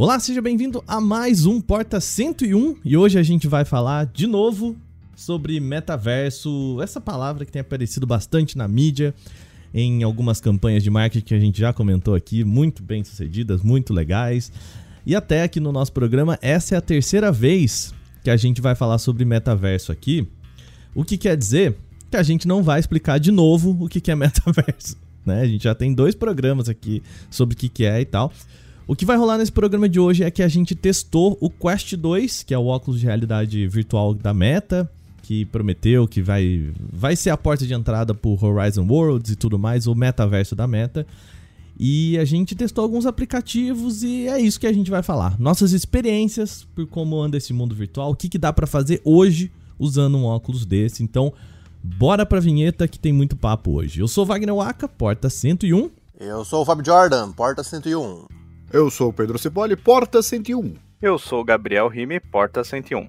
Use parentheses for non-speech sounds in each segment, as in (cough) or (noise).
Olá, seja bem-vindo a mais um Porta 101 e hoje a gente vai falar de novo sobre metaverso, essa palavra que tem aparecido bastante na mídia, em algumas campanhas de marketing que a gente já comentou aqui, muito bem sucedidas, muito legais. E até aqui no nosso programa, essa é a terceira vez que a gente vai falar sobre metaverso aqui. O que quer dizer que a gente não vai explicar de novo o que é metaverso. (laughs) Né? A gente já tem dois programas aqui sobre o que é e tal. O que vai rolar nesse programa de hoje é que a gente testou o Quest 2, que é o óculos de realidade virtual da Meta, que prometeu que vai, vai ser a porta de entrada para Horizon Worlds e tudo mais, o metaverso da Meta. E a gente testou alguns aplicativos e é isso que a gente vai falar. Nossas experiências por como anda esse mundo virtual, o que, que dá para fazer hoje usando um óculos desse. Então, bora pra vinheta que tem muito papo hoje. Eu sou Wagner Waka, porta 101. Eu sou o Fábio Jordan, porta 101. Eu sou o Pedro Cipoli, porta 101. Eu sou o Gabriel Rime, porta 101.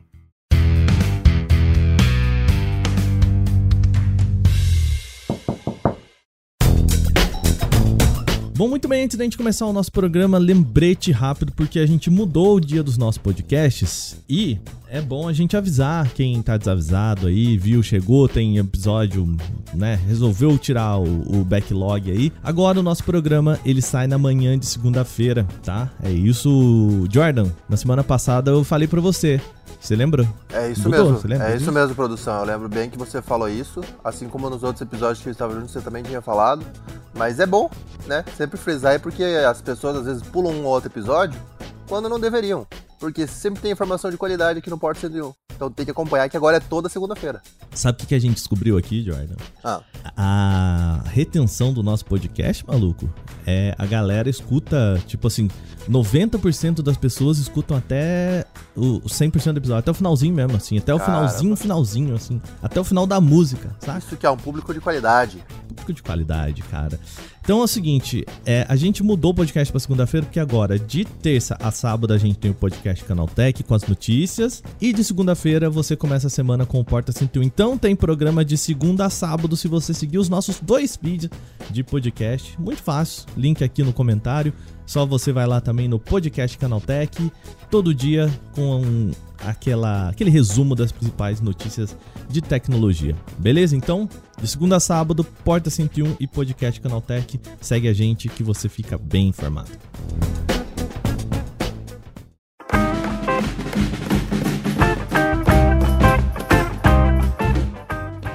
Bom, muito bem, antes da gente começar o nosso programa, lembrete rápido, porque a gente mudou o dia dos nossos podcasts e é bom a gente avisar quem tá desavisado aí, viu, chegou, tem episódio, né, resolveu tirar o, o backlog aí. Agora o nosso programa, ele sai na manhã de segunda-feira, tá? É isso, Jordan. Na semana passada eu falei para você, você lembra? É isso Mudou, mesmo. É isso mesmo, produção. Eu lembro bem que você falou isso, assim como nos outros episódios que eu estava junto, você também tinha falado. Mas é bom, né? Sempre frisar aí porque as pessoas às vezes pulam um ou outro episódio quando não deveriam. Porque sempre tem informação de qualidade aqui no Porto 101. Então tem que acompanhar que agora é toda segunda-feira. Sabe o que a gente descobriu aqui, Jordan? Ah. A retenção do nosso podcast, maluco, é a galera escuta, tipo assim, 90% das pessoas escutam até o 100% do episódio, até o finalzinho mesmo, assim, até o Caramba. finalzinho, finalzinho, assim, até o final da música, sabe? Isso que é um público de qualidade. Público de qualidade, cara. Então é o seguinte, é, a gente mudou o podcast para segunda-feira, porque agora, de terça a sábado, a gente tem o podcast Canaltech com as notícias. E de segunda-feira você começa a semana com o Porta 101. Então tem programa de segunda a sábado se você seguir os nossos dois vídeos de podcast. Muito fácil, link aqui no comentário. Só você vai lá também no podcast Canaltech, todo dia com aquela, aquele resumo das principais notícias de tecnologia. Beleza? Então, de segunda a sábado, Porta 101 e podcast Canaltech. Segue a gente que você fica bem informado.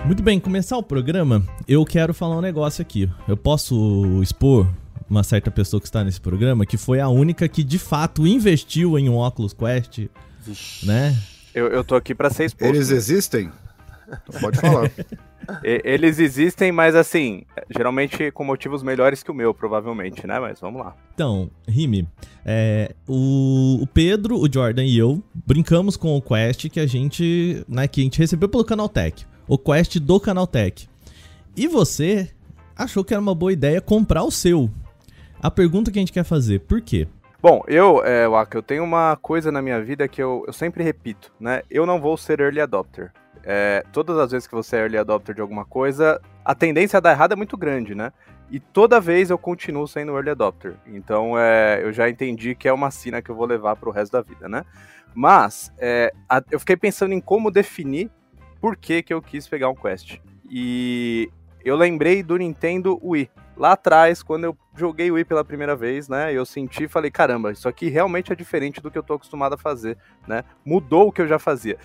Muito bem, começar o programa, eu quero falar um negócio aqui. Eu posso expor uma certa pessoa que está nesse programa que foi a única que de fato investiu em um Oculus Quest, Vixe. né? Eu, eu tô aqui para ser exposto. Eles existem? Então pode falar. (laughs) Eles existem, mas assim, geralmente com motivos melhores que o meu, provavelmente, né? Mas vamos lá. Então, Rime, é, o, o, Pedro, o Jordan e eu brincamos com o Quest que a gente, né, que a gente recebeu pelo Canaltech. O Quest do Canaltech. E você achou que era uma boa ideia comprar o seu. A pergunta que a gente quer fazer, por quê? Bom, eu, é, Waka, eu tenho uma coisa na minha vida que eu, eu sempre repito, né? Eu não vou ser early adopter é, todas as vezes que você é early adopter de alguma coisa, a tendência a dar errado é muito grande, né? E toda vez eu continuo sendo early adopter. Então é, eu já entendi que é uma sina que eu vou levar para o resto da vida, né? Mas é, a, eu fiquei pensando em como definir por que, que eu quis pegar um Quest. E eu lembrei do Nintendo Wii. Lá atrás, quando eu joguei o Wii pela primeira vez, né? Eu senti e falei, caramba, isso aqui realmente é diferente do que eu tô acostumado a fazer, né? Mudou o que eu já fazia.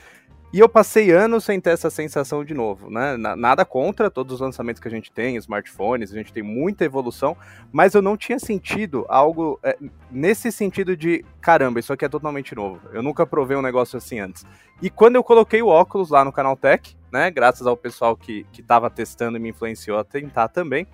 E eu passei anos sem ter essa sensação de novo, né? Nada contra todos os lançamentos que a gente tem, smartphones, a gente tem muita evolução, mas eu não tinha sentido algo é, nesse sentido de caramba, isso aqui é totalmente novo. Eu nunca provei um negócio assim antes. E quando eu coloquei o óculos lá no canal Tech, né? Graças ao pessoal que, que tava testando e me influenciou a tentar também,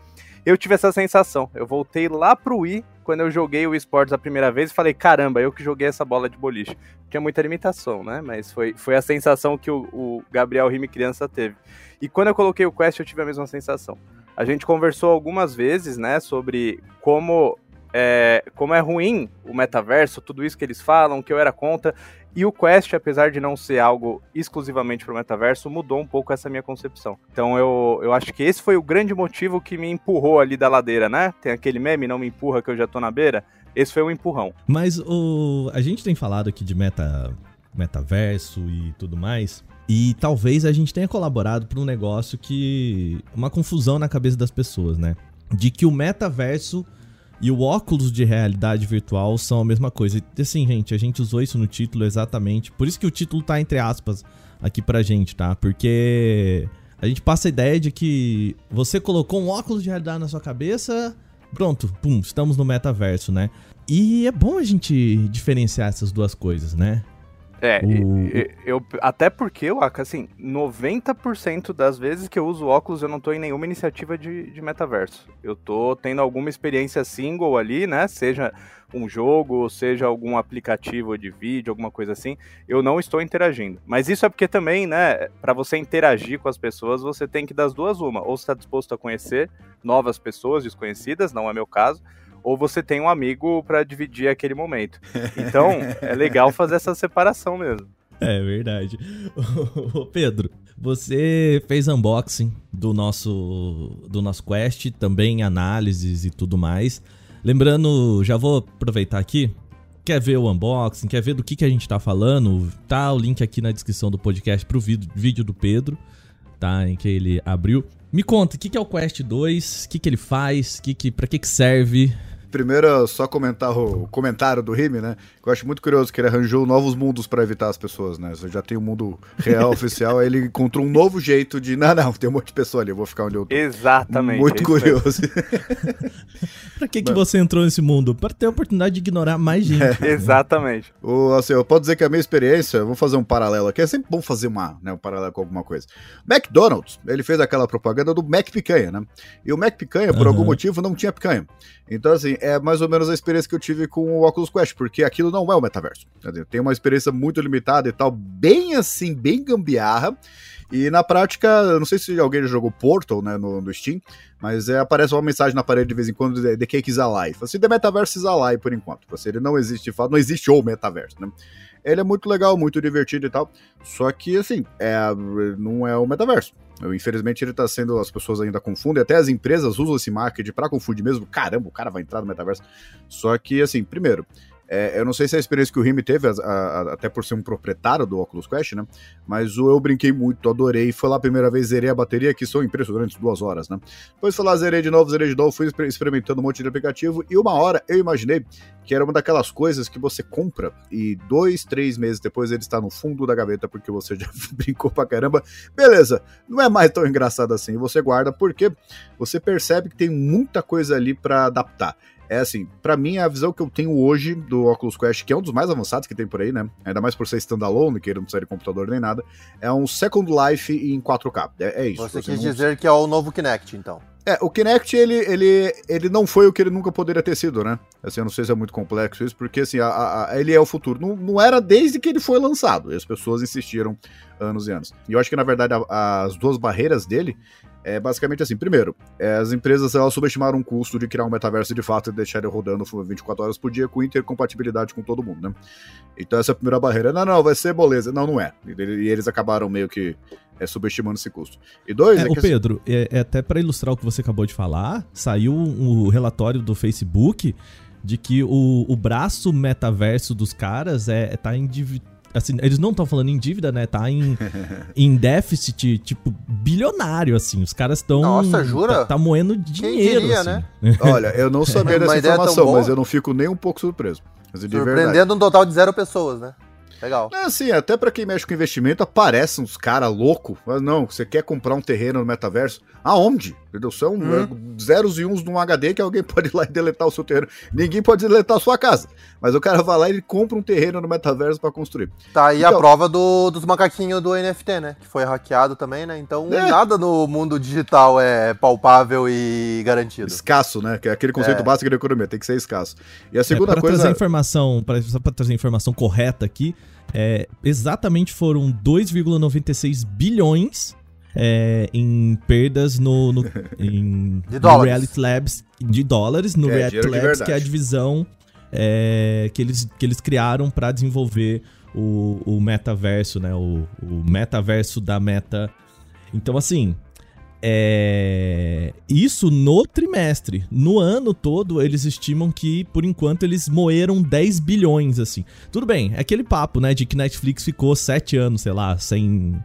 eu tive essa sensação. Eu voltei lá pro Wii quando eu joguei o esportes a primeira vez e falei, caramba, eu que joguei essa bola de boliche. Tinha muita limitação, né? Mas foi, foi a sensação que o, o Gabriel Rime criança teve. E quando eu coloquei o Quest, eu tive a mesma sensação. A gente conversou algumas vezes, né, sobre como é, como é ruim o metaverso, tudo isso que eles falam, que eu era contra. E o Quest, apesar de não ser algo exclusivamente para o metaverso, mudou um pouco essa minha concepção. Então eu, eu acho que esse foi o grande motivo que me empurrou ali da ladeira, né? Tem aquele meme, não me empurra que eu já tô na beira. esse foi um empurrão. Mas o a gente tem falado aqui de meta metaverso e tudo mais. E talvez a gente tenha colaborado para um negócio que. uma confusão na cabeça das pessoas, né? De que o metaverso e o óculos de realidade virtual são a mesma coisa. E assim, gente, a gente usou isso no título exatamente. Por isso que o título tá entre aspas aqui pra gente, tá? Porque a gente passa a ideia de que você colocou um óculos de realidade na sua cabeça, pronto, pum, estamos no metaverso, né? E é bom a gente diferenciar essas duas coisas, né? É, o... eu, até porque, eu assim, 90% das vezes que eu uso óculos eu não tô em nenhuma iniciativa de, de metaverso. Eu tô tendo alguma experiência single ali, né? Seja um jogo, seja algum aplicativo de vídeo, alguma coisa assim, eu não estou interagindo. Mas isso é porque também, né, para você interagir com as pessoas, você tem que das duas uma, ou está disposto a conhecer novas pessoas desconhecidas, não é meu caso, ou você tem um amigo para dividir aquele momento. Então, é legal fazer essa separação mesmo. É verdade. Ô Pedro, você fez unboxing do nosso do nosso Quest, também análises e tudo mais. Lembrando, já vou aproveitar aqui. Quer ver o unboxing? Quer ver do que, que a gente tá falando? Tá o link aqui na descrição do podcast pro vídeo do Pedro, tá? Em que ele abriu. Me conta, o que, que é o Quest 2? O que, que ele faz? Que que, pra que, que serve? Primeiro, só comentar o comentário do Rime, né? Que eu acho muito curioso que ele arranjou novos mundos para evitar as pessoas, né? Você já tem o um mundo real (laughs) oficial, aí ele encontrou um novo jeito de. Não, não, tem um monte de pessoa ali, eu vou ficar onde eu tô. Exatamente. Muito é curioso. (laughs) pra que, que você entrou nesse mundo? Para ter a oportunidade de ignorar mais (laughs) gente. É, exatamente. O, assim, eu posso dizer que a minha experiência, vou fazer um paralelo aqui, é sempre bom fazer uma, né, um paralelo com alguma coisa. McDonald's, ele fez aquela propaganda do Mac Picanha, né? E o Mac Picanha, por uhum. algum motivo, não tinha picanha. Então, assim, é mais ou menos a experiência que eu tive com o Oculus Quest, porque aquilo não é o metaverso. Tem uma experiência muito limitada e tal, bem assim, bem gambiarra. E na prática, não sei se alguém já jogou Portal, né, no, no Steam, mas é, aparece uma mensagem na parede de vez em quando de The Cake is Alive. Assim, The Metaverse is Alive por enquanto. Assim, ele não existe de fato, não existe o metaverso, né? Ele é muito legal, muito divertido e tal. Só que, assim, é, não é o metaverso. Infelizmente ele tá sendo, as pessoas ainda confundem, até as empresas usam esse marketing para confundir mesmo. Caramba, o cara vai entrar no metaverso. Só que, assim, primeiro, é, eu não sei se é a experiência que o Remy teve, a, a, até por ser um proprietário do Oculus Quest, né? Mas o eu brinquei muito, adorei. Foi lá a primeira vez, zerei a bateria, que são impressionantes duas horas, né? Depois foi lá, zerei de novo, zerei de novo, fui experimentando um monte de aplicativo. E uma hora eu imaginei que era uma daquelas coisas que você compra e dois, três meses depois ele está no fundo da gaveta porque você (laughs) já brincou pra caramba. Beleza, não é mais tão engraçado assim. Você guarda porque você percebe que tem muita coisa ali para adaptar é assim, para mim a visão que eu tenho hoje do Oculus Quest, que é um dos mais avançados que tem por aí, né? Ainda mais por ser standalone, que ele não precisa de computador nem nada, é um Second Life em 4K. É, é isso. Você quis não... dizer que é o novo Kinect, então. É, o Kinect, ele, ele, ele não foi o que ele nunca poderia ter sido, né? Assim, eu não sei se é muito complexo isso, porque assim, a, a, ele é o futuro. Não, não era desde que ele foi lançado, e as pessoas insistiram anos e anos. E eu acho que, na verdade, a, as duas barreiras dele é basicamente assim. Primeiro, é, as empresas elas subestimaram o custo de criar um metaverso de fato e deixar ele rodando 24 horas por dia com intercompatibilidade com todo mundo, né? Então essa é a primeira barreira. Não, não, vai ser beleza. Não, não é. E eles acabaram meio que é, subestimando esse custo. E dois, é, é o Pedro, é, é até para ilustrar o que você acabou de falar, saiu um, um relatório do Facebook de que o, o braço metaverso dos caras é, tá endividado assim, eles não estão falando em dívida, né? Tá em, (laughs) em déficit, tipo, bilionário, assim. Os caras estão. Nossa, jura? Tá, tá moendo dinheiro. Diria, assim. né? (laughs) Olha, eu não sabia dessa informação, mas eu não fico nem um pouco surpreso. Surpreendendo um total de zero pessoas, né? Legal. É assim, até para quem mexe com investimento, aparecem uns caras loucos. Mas não, você quer comprar um terreno no metaverso? Aonde? Entendeu? São hum. zeros e uns num HD que alguém (laughs) pode ir lá e deletar o seu terreno. Ninguém pode deletar a sua casa. Mas o cara vai lá e ele compra um terreno no metaverso para construir. Tá aí então, a prova do, dos macaquinhos do NFT, né? Que foi hackeado também, né? Então é. nada no mundo digital é palpável e garantido. Escasso, né? Que é aquele conceito é. básico da economia, tem que ser escasso. E a segunda é, pra coisa. Trazer informação, pra, só pra trazer informação correta aqui, é, exatamente foram 2,96 bilhões é, em perdas no, no, (laughs) em, no Reality Labs de dólares, no é, Reality Labs, que é a divisão é, que, eles, que eles criaram para desenvolver o, o metaverso, né? O, o metaverso da meta. Então, assim, É... Isso no trimestre. No ano todo, eles estimam que, por enquanto, eles moeram 10 bilhões, assim. Tudo bem, é aquele papo, né, de que Netflix ficou 7 anos, sei lá, sem,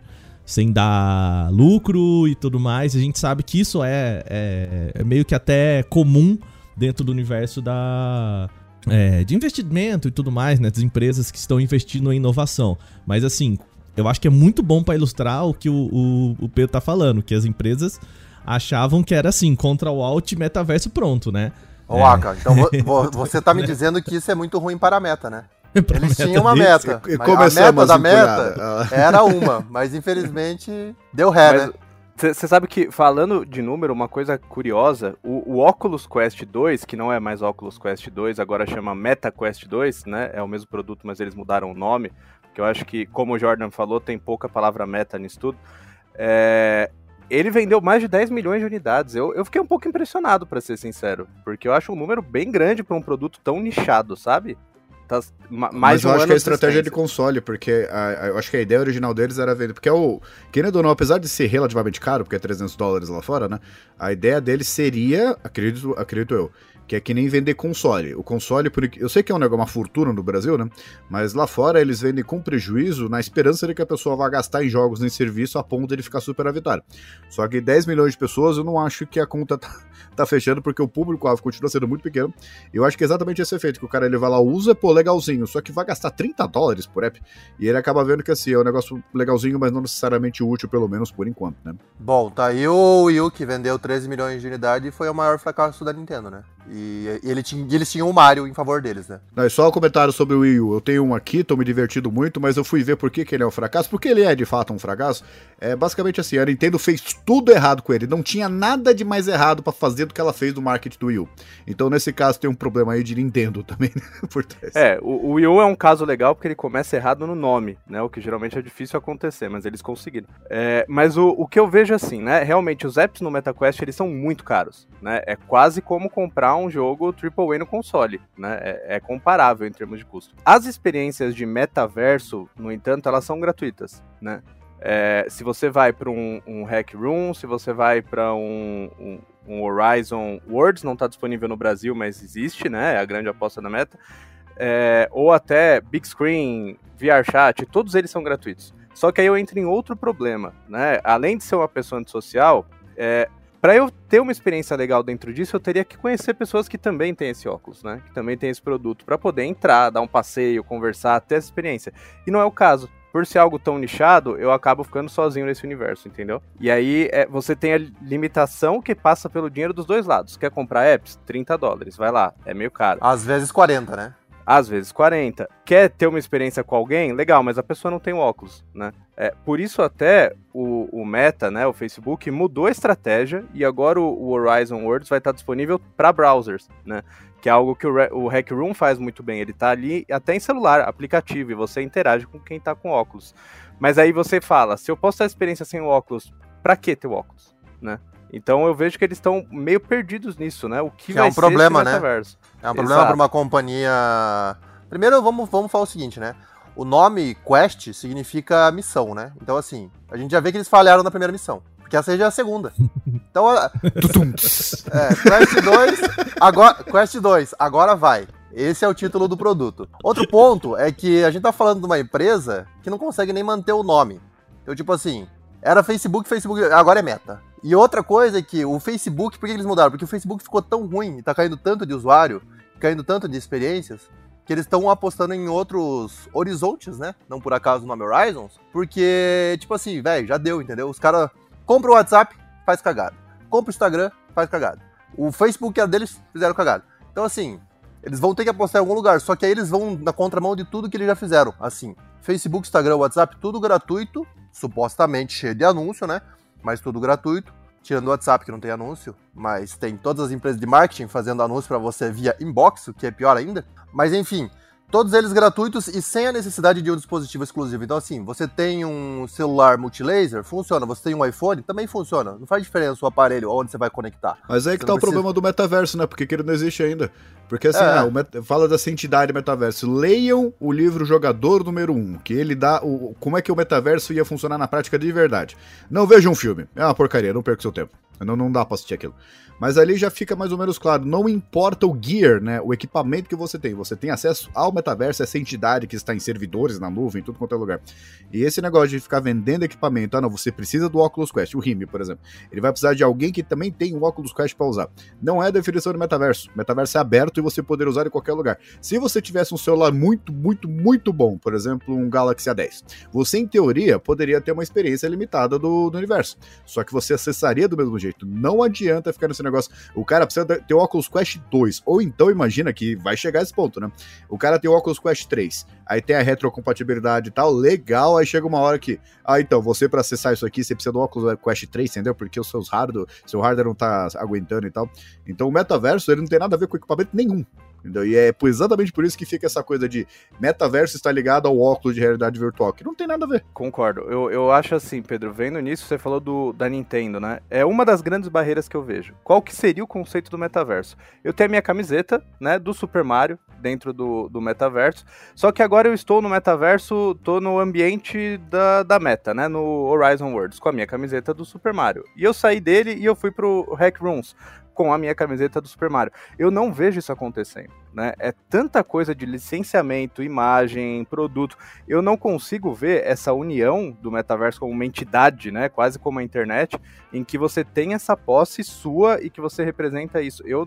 sem dar lucro e tudo mais. A gente sabe que isso é, é, é meio que até comum dentro do universo da, é, de investimento e tudo mais, né? Das empresas que estão investindo em inovação. Mas assim, eu acho que é muito bom para ilustrar o que o, o, o Pedro tá falando, que as empresas achavam que era assim, contra o Alt metaverso pronto, né? Ô, é. Aka, então (laughs) você tá me dizendo que isso é muito ruim para a meta, né? (laughs) Eles tinham uma meta. E, a meta da meta (laughs) era uma, mas infelizmente deu ré, mas, né? Você sabe que, falando de número, uma coisa curiosa, o, o, Oculus Quest 2, que não é mais Oculus Quest 2, agora chama Meta Quest 2, né? É o mesmo produto, mas eles mudaram o nome. Que eu acho que, como o Jordan falou, tem pouca palavra meta nisso tudo. É, ele vendeu mais de 10 milhões de unidades. Eu, eu fiquei um pouco impressionado, para ser sincero, porque eu acho um número bem grande para um produto tão nichado, sabe? Tá mais Mas eu um acho que é a estratégia de console, porque a, a, eu acho que a ideia original deles era vender. Porque é o. Querendo ou não, apesar de ser relativamente caro, porque é 300 dólares lá fora, né? A ideia deles seria, acredito, acredito eu, que é que nem vender console. O console, eu sei que é um negócio, uma fortuna no Brasil, né? Mas lá fora eles vendem com prejuízo na esperança de que a pessoa vá gastar em jogos, em serviço, a ponto de ele ficar superavitário. Só que 10 milhões de pessoas eu não acho que a conta (laughs) tá, tá fechando, porque o público-alvo continua sendo muito pequeno. Eu acho que é exatamente esse efeito, que o cara ele vai lá, usa, pô, legalzinho, só que vai gastar 30 dólares por app, e ele acaba vendo que assim, é um negócio legalzinho, mas não necessariamente útil, pelo menos por enquanto, né? Bom, tá aí o Wii U que vendeu 13 milhões de unidades e foi o maior fracasso da Nintendo, né? E, e ele tinha, e eles tinham o Mario em favor deles, né? Não, e só um comentário sobre o Wii U. Eu tenho um aqui, tô me divertindo muito, mas eu fui ver por que, que ele é um fracasso. Porque ele é de fato um fracasso. É basicamente assim: a Nintendo fez tudo errado com ele. Não tinha nada de mais errado para fazer do que ela fez do marketing do Wii U. Então, nesse caso, tem um problema aí de Nintendo (laughs) também né, por trás. É, o, o Wii U é um caso legal porque ele começa errado no nome, né? O que geralmente é difícil acontecer, mas eles conseguiram. É, mas o, o que eu vejo assim, né? Realmente, os apps no MetaQuest eles são muito caros, né? É quase como comprar um jogo AAA no console, né? É, é, comparável em termos de custo. As experiências de metaverso, no entanto, elas são gratuitas, né? É, se você vai para um, um, Hack Room, se você vai para um, um, um, Horizon Worlds, não está disponível no Brasil, mas existe, né? É a grande aposta da meta. É, ou até Big Screen, VR Chat, todos eles são gratuitos. Só que aí eu entro em outro problema, né? Além de ser uma pessoa antissocial, é, para eu ter uma experiência legal dentro disso, eu teria que conhecer pessoas que também têm esse óculos, né? Que também têm esse produto, para poder entrar, dar um passeio, conversar, ter essa experiência. E não é o caso. Por ser algo tão nichado, eu acabo ficando sozinho nesse universo, entendeu? E aí é, você tem a limitação que passa pelo dinheiro dos dois lados. Quer comprar apps? 30 dólares, vai lá, é meio caro. Às vezes 40, né? Às vezes 40. Quer ter uma experiência com alguém? Legal, mas a pessoa não tem óculos, né? É, por isso até o, o, Meta, né, o Facebook, mudou a estratégia e agora o, o Horizon Worlds vai estar disponível para browsers, né? Que é algo que o, o Hack Room faz muito bem. Ele está ali até em celular, aplicativo, e você interage com quem está com óculos. Mas aí você fala, se eu posso ter a experiência sem o óculos, para que ter o óculos, né? Então eu vejo que eles estão meio perdidos nisso, né? O que, que vai é um problema, né? É um problema para uma companhia. Primeiro, vamos, vamos falar o seguinte, né? O nome Quest significa missão, né? Então, assim, a gente já vê que eles falharam na primeira missão. Porque essa já é a segunda. (laughs) Então, (laughs) é, Quest 2, agora, Quest 2, agora vai. Esse é o título do produto. Outro ponto é que a gente tá falando de uma empresa que não consegue nem manter o nome. Então, tipo assim, era Facebook, Facebook, agora é Meta. E outra coisa é que o Facebook, por que eles mudaram? Porque o Facebook ficou tão ruim e tá caindo tanto de usuário, caindo tanto de experiências, que eles estão apostando em outros horizontes, né? Não por acaso o nome Horizons, porque, tipo assim, velho, já deu, entendeu? Os caras compram o WhatsApp, faz cagada. Compra o Instagram, faz cagada. O Facebook era deles, fizeram cagada. Então, assim, eles vão ter que apostar em algum lugar, só que aí eles vão na contramão de tudo que eles já fizeram. Assim, Facebook, Instagram, WhatsApp, tudo gratuito, supostamente cheio de anúncio, né? Mas tudo gratuito. Tirando o WhatsApp, que não tem anúncio, mas tem todas as empresas de marketing fazendo anúncio para você via inbox, o que é pior ainda. Mas enfim, Todos eles gratuitos e sem a necessidade de um dispositivo exclusivo. Então, assim, você tem um celular multilaser, funciona. Você tem um iPhone, também funciona. Não faz diferença o aparelho onde você vai conectar. Mas aí que tá precisa... o problema do metaverso, né? Porque ele não existe ainda. Porque assim, é. ah, met... fala dessa entidade metaverso. Leiam o livro Jogador número 1, que ele dá o... como é que o metaverso ia funcionar na prática de verdade. Não vejam um filme. É uma porcaria, não perca seu tempo. Não, não dá pra assistir aquilo. Mas ali já fica mais ou menos claro, não importa o gear, né, o equipamento que você tem, você tem acesso ao metaverso, essa entidade que está em servidores, na nuvem, em tudo quanto é lugar. E esse negócio de ficar vendendo equipamento, ah não, você precisa do Oculus Quest, o Rime, por exemplo, ele vai precisar de alguém que também tem um Oculus Quest para usar. Não é a definição do metaverso. O metaverso é aberto e você poder usar em qualquer lugar. Se você tivesse um celular muito, muito, muito bom, por exemplo, um Galaxy A10, você em teoria poderia ter uma experiência limitada do, do universo. Só que você acessaria do mesmo jeito. Não adianta ficar nesse negócio. O cara precisa ter o Oculus Quest 2. Ou então, imagina que vai chegar esse ponto, né? O cara tem o Oculus Quest 3. Aí tem a retrocompatibilidade e tal. Legal. Aí chega uma hora que. Ah, então, você para acessar isso aqui, você precisa do Oculus Quest 3, entendeu? Porque os seus hardware, seu hardware não tá aguentando e tal. Então o metaverso, ele não tem nada a ver com equipamento nenhum. Entendeu? E é exatamente por isso que fica essa coisa de metaverso está ligado ao óculos de realidade virtual, que não tem nada a ver. Concordo. Eu, eu acho assim, Pedro, vendo nisso, você falou do, da Nintendo, né? É uma das grandes barreiras que eu vejo. Qual que seria o conceito do metaverso? Eu tenho a minha camiseta, né, do Super Mario, dentro do, do metaverso, só que agora eu estou no metaverso, tô no ambiente da, da meta, né, no Horizon Worlds, com a minha camiseta do Super Mario. E eu saí dele e eu fui pro Hack Rooms, com a minha camiseta do Super Mario. Eu não vejo isso acontecendo, né? É tanta coisa de licenciamento, imagem, produto. Eu não consigo ver essa união do metaverso como uma entidade, né? Quase como a internet, em que você tem essa posse sua e que você representa isso. Eu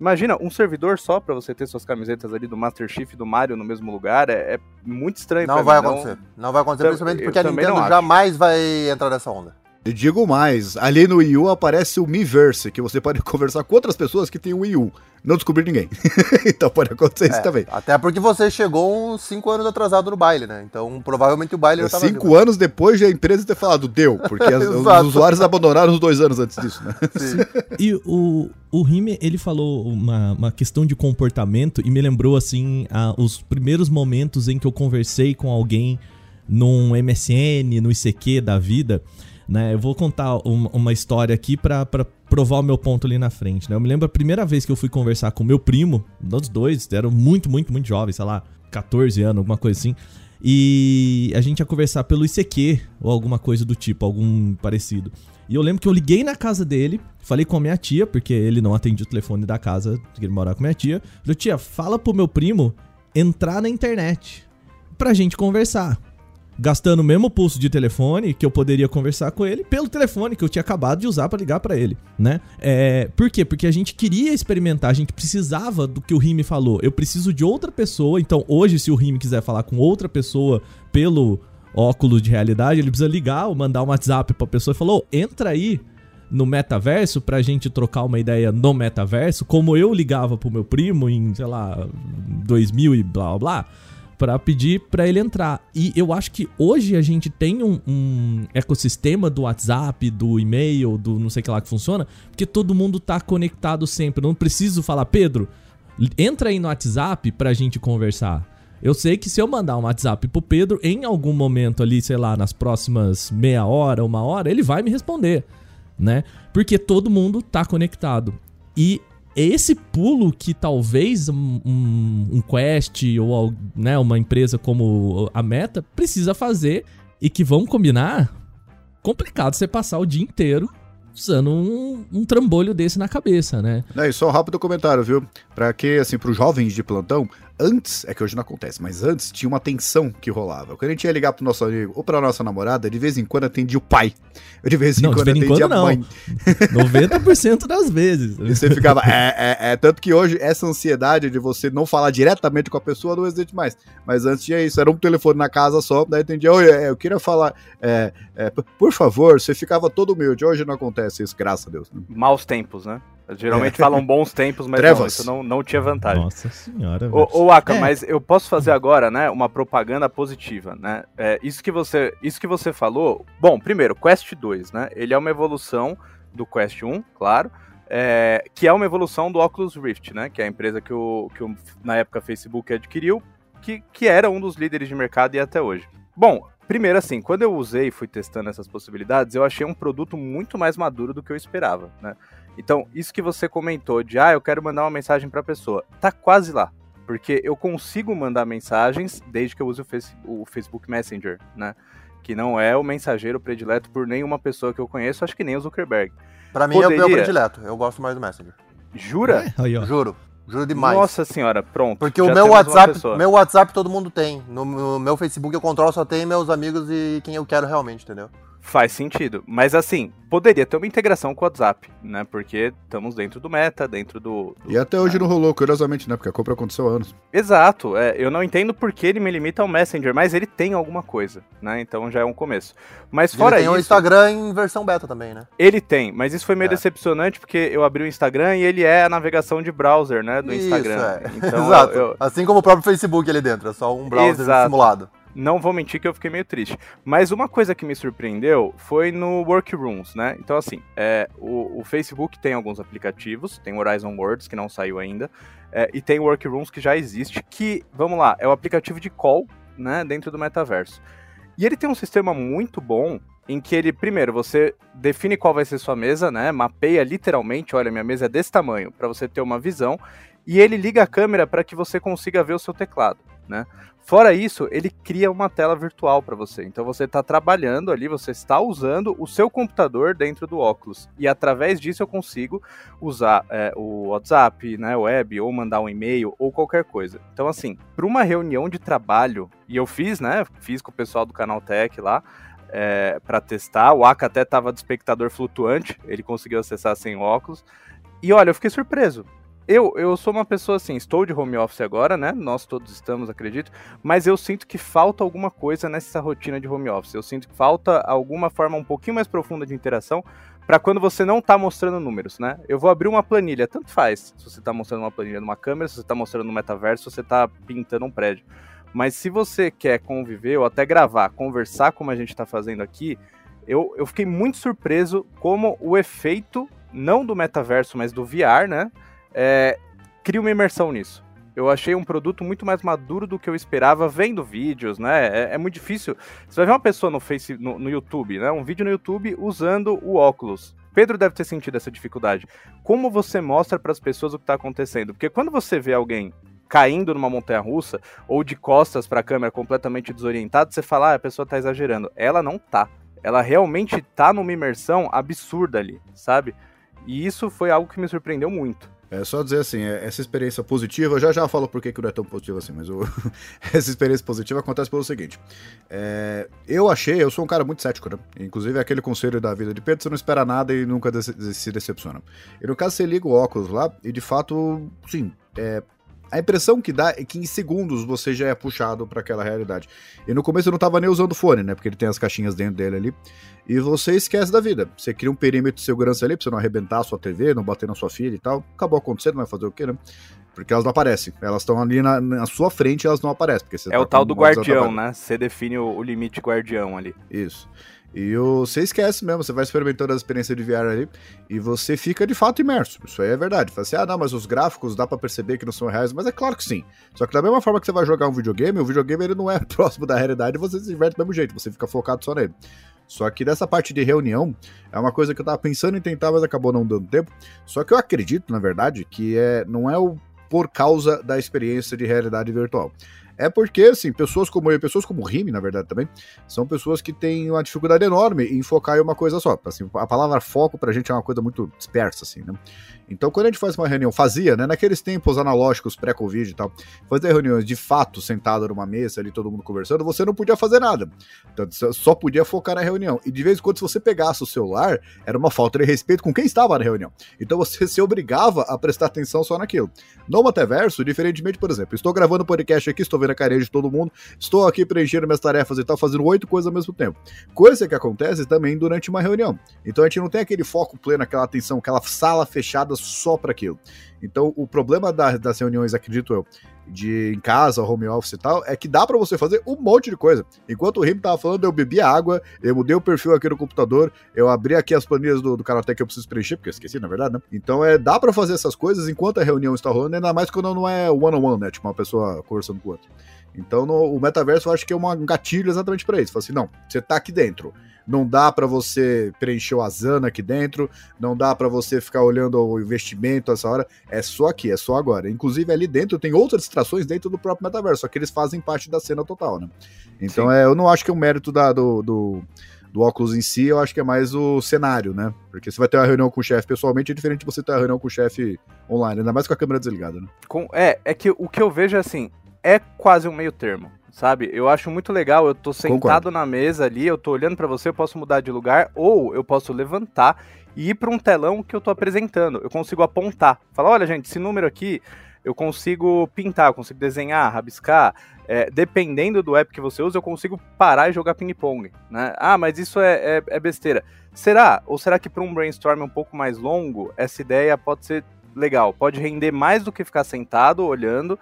Imagina, um servidor só para você ter suas camisetas ali do Master Chief e do Mario no mesmo lugar, é, é muito estranho. Não vai mim, acontecer. Não... não vai acontecer, principalmente porque a Nintendo jamais vai entrar nessa onda. E digo mais, ali no Wii U aparece o Miiverse, que você pode (laughs) conversar com outras pessoas que têm o Wii U. Não descobrir ninguém. (laughs) então pode acontecer é, isso também. Até porque você chegou uns 5 anos atrasado no baile, né? Então provavelmente o baile é, já tava 5 anos depois de a empresa ter falado, deu, porque as, (laughs) os usuários abandonaram os dois anos antes disso, né? Sim. e o, o Rime, ele falou uma, uma questão de comportamento e me lembrou, assim, a, os primeiros momentos em que eu conversei com alguém num MSN, no ICQ da vida né? Eu vou contar uma, história aqui para provar o meu ponto ali na frente, né? Eu me lembro a primeira vez que eu fui conversar com meu primo, nós dois eram muito, muito, muito jovens, sei lá, 14 anos, alguma coisa assim. E a gente ia conversar pelo ICQ ou alguma coisa do tipo, algum parecido. E eu lembro que eu liguei na casa dele, falei com a minha tia, porque ele não atendia o telefone da casa, porque ele morava com a minha tia. Falei, tia, fala pro meu primo entrar na internet pra gente conversar gastando o mesmo pulso de telefone que eu poderia conversar com ele pelo telefone que eu tinha acabado de usar para ligar para ele, né? É, por quê? Porque a gente queria experimentar, a gente precisava do que o Rime falou. Eu preciso de outra pessoa, então hoje se o Rime quiser falar com outra pessoa pelo óculos de realidade, ele precisa ligar ou mandar um WhatsApp pra pessoa e falar: oh, entra aí no metaverso pra gente trocar uma ideia no metaverso, como eu ligava pro meu primo em, sei lá, 2000 e blá blá blá para pedir para ele entrar. E eu acho que hoje a gente tem um, um, ecossistema do WhatsApp, do e-mail, do não sei que lá que funciona, porque todo mundo tá conectado sempre. Eu não preciso falar, Pedro, entra aí no WhatsApp pra gente conversar. Eu sei que se eu mandar um WhatsApp pro Pedro, em algum momento ali, sei lá, nas próximas meia hora, uma hora, ele vai me responder, né? Porque todo mundo tá conectado. E esse pulo que talvez um, um, um Quest ou né, uma empresa como a Meta precisa fazer e que vão combinar, complicado você passar o dia inteiro usando um, um trambolho desse na cabeça, né? É, e só um rápido comentário, viu? Para que, assim, para os jovens de plantão, antes, é que hoje não acontece, mas antes tinha uma tensão que rolava. Quando a gente ia ligar pro nosso amigo ou pra nossa namorada, de vez em quando atendia o pai. De vez em não, quando atendia quando, a mãe. (laughs) 90% das vezes. E você ficava. É, é, é, tanto que hoje essa ansiedade de você não falar diretamente com a pessoa não existe mais. Mas antes tinha isso, era um telefone na casa só, daí atendia, oi, é, eu queria falar. É, é, por favor, você ficava todo humilde. Hoje não acontece isso, graças a Deus. Maus tempos, né? Geralmente falam bons tempos, mas não, isso não, não tinha vantagem. Nossa senhora. Ô, ô Aka, é. mas eu posso fazer agora, né, uma propaganda positiva, né? É, isso, que você, isso que você falou. Bom, primeiro, Quest 2, né? Ele é uma evolução do Quest 1, claro. É, que é uma evolução do Oculus Rift, né? Que é a empresa que, o, que o, na época o Facebook adquiriu que, que era um dos líderes de mercado e até hoje. Bom, primeiro assim, quando eu usei e fui testando essas possibilidades, eu achei um produto muito mais maduro do que eu esperava, né? Então, isso que você comentou de, ah, eu quero mandar uma mensagem para a pessoa, tá quase lá. Porque eu consigo mandar mensagens desde que eu use o, face, o Facebook Messenger, né? Que não é o mensageiro predileto por nenhuma pessoa que eu conheço, acho que nem o Zuckerberg. Para mim Poderia... é o meu predileto, eu gosto mais do Messenger. Jura? É, aí, Juro. Juro demais. Nossa senhora, pronto. Porque o meu WhatsApp, meu WhatsApp todo mundo tem. No, no meu Facebook eu controlo só tem meus amigos e quem eu quero realmente, entendeu? Faz sentido. Mas assim, poderia ter uma integração com o WhatsApp, né? Porque estamos dentro do meta, dentro do. do e até hoje não rolou, curiosamente, né? Porque a compra aconteceu há anos. Exato. É, eu não entendo por que ele me limita ao Messenger, mas ele tem alguma coisa, né? Então já é um começo. Mas fora ele tem isso. o Instagram em versão beta também, né? Ele tem, mas isso foi meio é. decepcionante porque eu abri o Instagram e ele é a navegação de browser, né? Do isso, Instagram. É. Então, (laughs) Exato. Eu, eu... Assim como o próprio Facebook ali dentro, é só um browser Exato. simulado. Não vou mentir que eu fiquei meio triste. Mas uma coisa que me surpreendeu foi no Workrooms, né? Então, assim, é, o, o, Facebook tem alguns aplicativos, tem Horizon Words, que não saiu ainda, é, e tem Workrooms, que já existe, que, vamos lá, é o aplicativo de call, né, dentro do metaverso. E ele tem um sistema muito bom em que ele, primeiro, você define qual vai ser sua mesa, né? Mapeia literalmente, olha, minha mesa é desse tamanho, para você ter uma visão, e ele liga a câmera para que você consiga ver o seu teclado, né? Fora isso, ele cria uma tela virtual para você. Então você está trabalhando ali, você está usando o seu computador dentro do óculos. E através disso eu consigo usar é, o WhatsApp, né, web, ou mandar um e-mail, ou qualquer coisa. Então, assim, para uma reunião de trabalho, e eu fiz, né? Fiz com o pessoal do Canal Tech lá. É, para testar, o Aka até tava de espectador flutuante, ele conseguiu acessar sem óculos. E olha, eu fiquei surpreso, eu, eu sou uma pessoa assim, estou de home office agora, né? Nós todos estamos, acredito, mas eu sinto que falta alguma coisa nessa rotina de home office. Eu sinto que falta alguma forma um pouquinho mais profunda de interação para quando você não está mostrando números, né? Eu vou abrir uma planilha, tanto faz se você está mostrando uma planilha numa câmera, se você está mostrando no metaverso, se você está pintando um prédio. Mas se você quer conviver ou até gravar, conversar como a gente está fazendo aqui, eu, eu fiquei muito surpreso como o efeito, não do metaverso, mas do VR, né? É, cria uma imersão nisso. Eu achei um produto muito mais maduro do que eu esperava vendo vídeos, né? É, é muito difícil. Você vai ver uma pessoa no Face, no, no, YouTube, né? Um vídeo no YouTube usando o óculos. Pedro deve ter sentido essa dificuldade. Como você mostra para as pessoas o que está acontecendo? Porque quando você vê alguém caindo numa montanha russa ou de costas para a câmera completamente desorientado, você fala, ah, a pessoa está exagerando. Ela não tá. Ela realmente está numa imersão absurda ali, sabe? E isso foi algo que me surpreendeu muito. É só dizer assim, é, essa experiência positiva, já já falo por que, não é tão positivo assim, mas o, (laughs) essa experiência positiva acontece pelo seguinte. É, eu achei, eu sou um cara muito cético, né? Inclusive é aquele conselho da vida de Pedro, você não espera nada e nunca se decepciona. E no caso, você liga o óculos lá e de fato, sim, é, a impressão que dá é que em segundos você já é puxado para aquela realidade. E no começo eu não tava nem usando fone, né? Porque ele tem as caixinhas dentro dele ali. E você esquece da vida. Você cria um perímetro de segurança ali pra você não arrebentar a sua TV, não bater na sua filha e tal. Acabou acontecendo, vai fazer o quê, né? Porque elas não aparecem. Elas estão ali na, na, sua frente e elas não aparecem. Porque é tá o tal do guardião, né? Você define o, o limite guardião ali. Isso. E você esquece mesmo, você vai experimentando a experiência de VR ali e você fica de fato imerso. Isso aí é verdade. Fala assim, ah, não, mas os gráficos dá para perceber que não são reais, mas é claro que sim. Só que da mesma forma que você vai jogar um videogame, o videogame ele não é (laughs) próximo da realidade e você se diverte do mesmo jeito, você fica focado só nele. Só que dessa parte de reunião é uma coisa que eu tava pensando em tentar, mas acabou não dando tempo. Só que eu acredito, na verdade, que é, não é o por causa da experiência de realidade virtual. É porque, assim, pessoas como eu, pessoas como o na verdade, também, são pessoas que têm uma dificuldade enorme em focar em uma coisa só. Assim, a palavra foco pra gente é uma coisa muito dispersa, assim, né? Então, quando a gente faz uma reunião, fazia, né, naqueles tempos analógicos pré-Covid e tal, fazer reuniões de fato sentado numa mesa ali, todo mundo conversando, você não podia fazer nada. Então, só podia focar na reunião. E de vez em quando, se você pegasse o celular, era uma falta de respeito com quem estava na reunião. Então, você se obrigava a prestar atenção só naquilo. No Metaverso, diferentemente, por exemplo, estou gravando podcast aqui, estou vendo a carinha de todo mundo, estou aqui preenchendo minhas tarefas e tal, fazendo oito coisas ao mesmo tempo. Coisa que acontece também durante uma reunião. Então, a gente não tem aquele foco pleno, aquela atenção, aquela sala fechada só para aquilo. Então, o problema da, das reuniões, acredito eu, de em casa, home office e tal, é que dá para você fazer um monte de coisa. Enquanto o Rim tava falando, eu bebi água, eu mudei o perfil aqui no computador, eu abri aqui as planilhas do, do Karate que eu preciso preencher, porque eu esqueci, na verdade, né? Então, é, dá para fazer essas coisas enquanto a reunião está rolando, ainda mais quando não é one-on-one, -on -one, né? Tipo, uma pessoa conversando com outra. Então no, o metaverso eu acho que é um gatilho exatamente para isso. Fala assim, não, você tá aqui dentro. Não dá para você preencher o Asana aqui dentro, não dá para você ficar olhando o investimento essa hora. É só aqui, é só agora. Inclusive ali dentro tem outras distrações dentro do próprio metaverso, só que eles fazem parte da cena total, né? Então é, eu não acho que é um mérito da, do, do do óculos em si, eu acho que é mais o cenário, né? Porque você vai ter uma reunião com o chefe pessoalmente, é diferente de você ter uma reunião com o chefe online, ainda mais com a câmera desligada, né? Com, é, é que o que eu vejo é assim, é quase um meio termo, sabe? Eu acho muito legal, eu tô sentado Concordo. na mesa ali, eu tô olhando para você, eu posso mudar de lugar, ou eu posso levantar e ir para um telão que eu tô apresentando. Eu consigo apontar, falar, olha gente, esse número aqui eu consigo pintar, eu consigo desenhar, rabiscar. É, dependendo do app que você usa, eu consigo parar e jogar ping-pong. Né? Ah, mas isso é, é, é besteira. Será? Ou será que para um brainstorm um pouco mais longo, essa ideia pode ser legal? Pode render mais do que ficar sentado, olhando,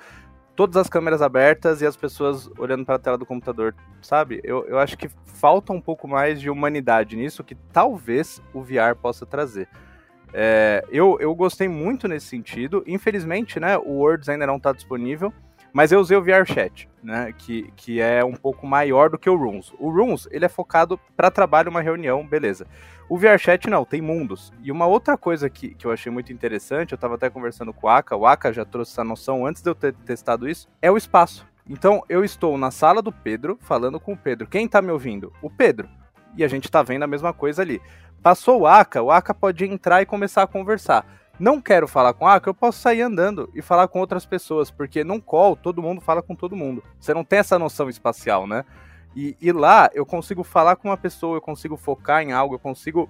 todas as câmeras abertas e as pessoas olhando para a tela do computador, sabe? Eu, eu acho que falta um pouco mais de humanidade nisso que talvez o VR possa trazer. É, eu, eu gostei muito nesse sentido. Infelizmente, né, o Words ainda não está disponível, mas eu usei o VRChat, né, que, que é um pouco maior do que o Rooms. O Rooms, ele é focado para trabalho, uma reunião, beleza. O VRChat não, tem mundos. E uma outra coisa que, que eu achei muito interessante, eu estava até conversando com o Aka, o Aka já trouxe essa noção antes de eu ter testado isso, é o espaço. Então, eu estou na sala do Pedro, falando com o Pedro. Quem está me ouvindo? O Pedro. E a gente está vendo a mesma coisa ali. Passou o Aka, o Aka pode entrar e começar a conversar. Não quero falar com o Aka, eu posso sair andando e falar com outras pessoas, porque num call todo mundo fala com todo mundo. Você não tem essa noção espacial, né? E, e lá eu consigo falar com uma pessoa, eu consigo focar em algo, eu consigo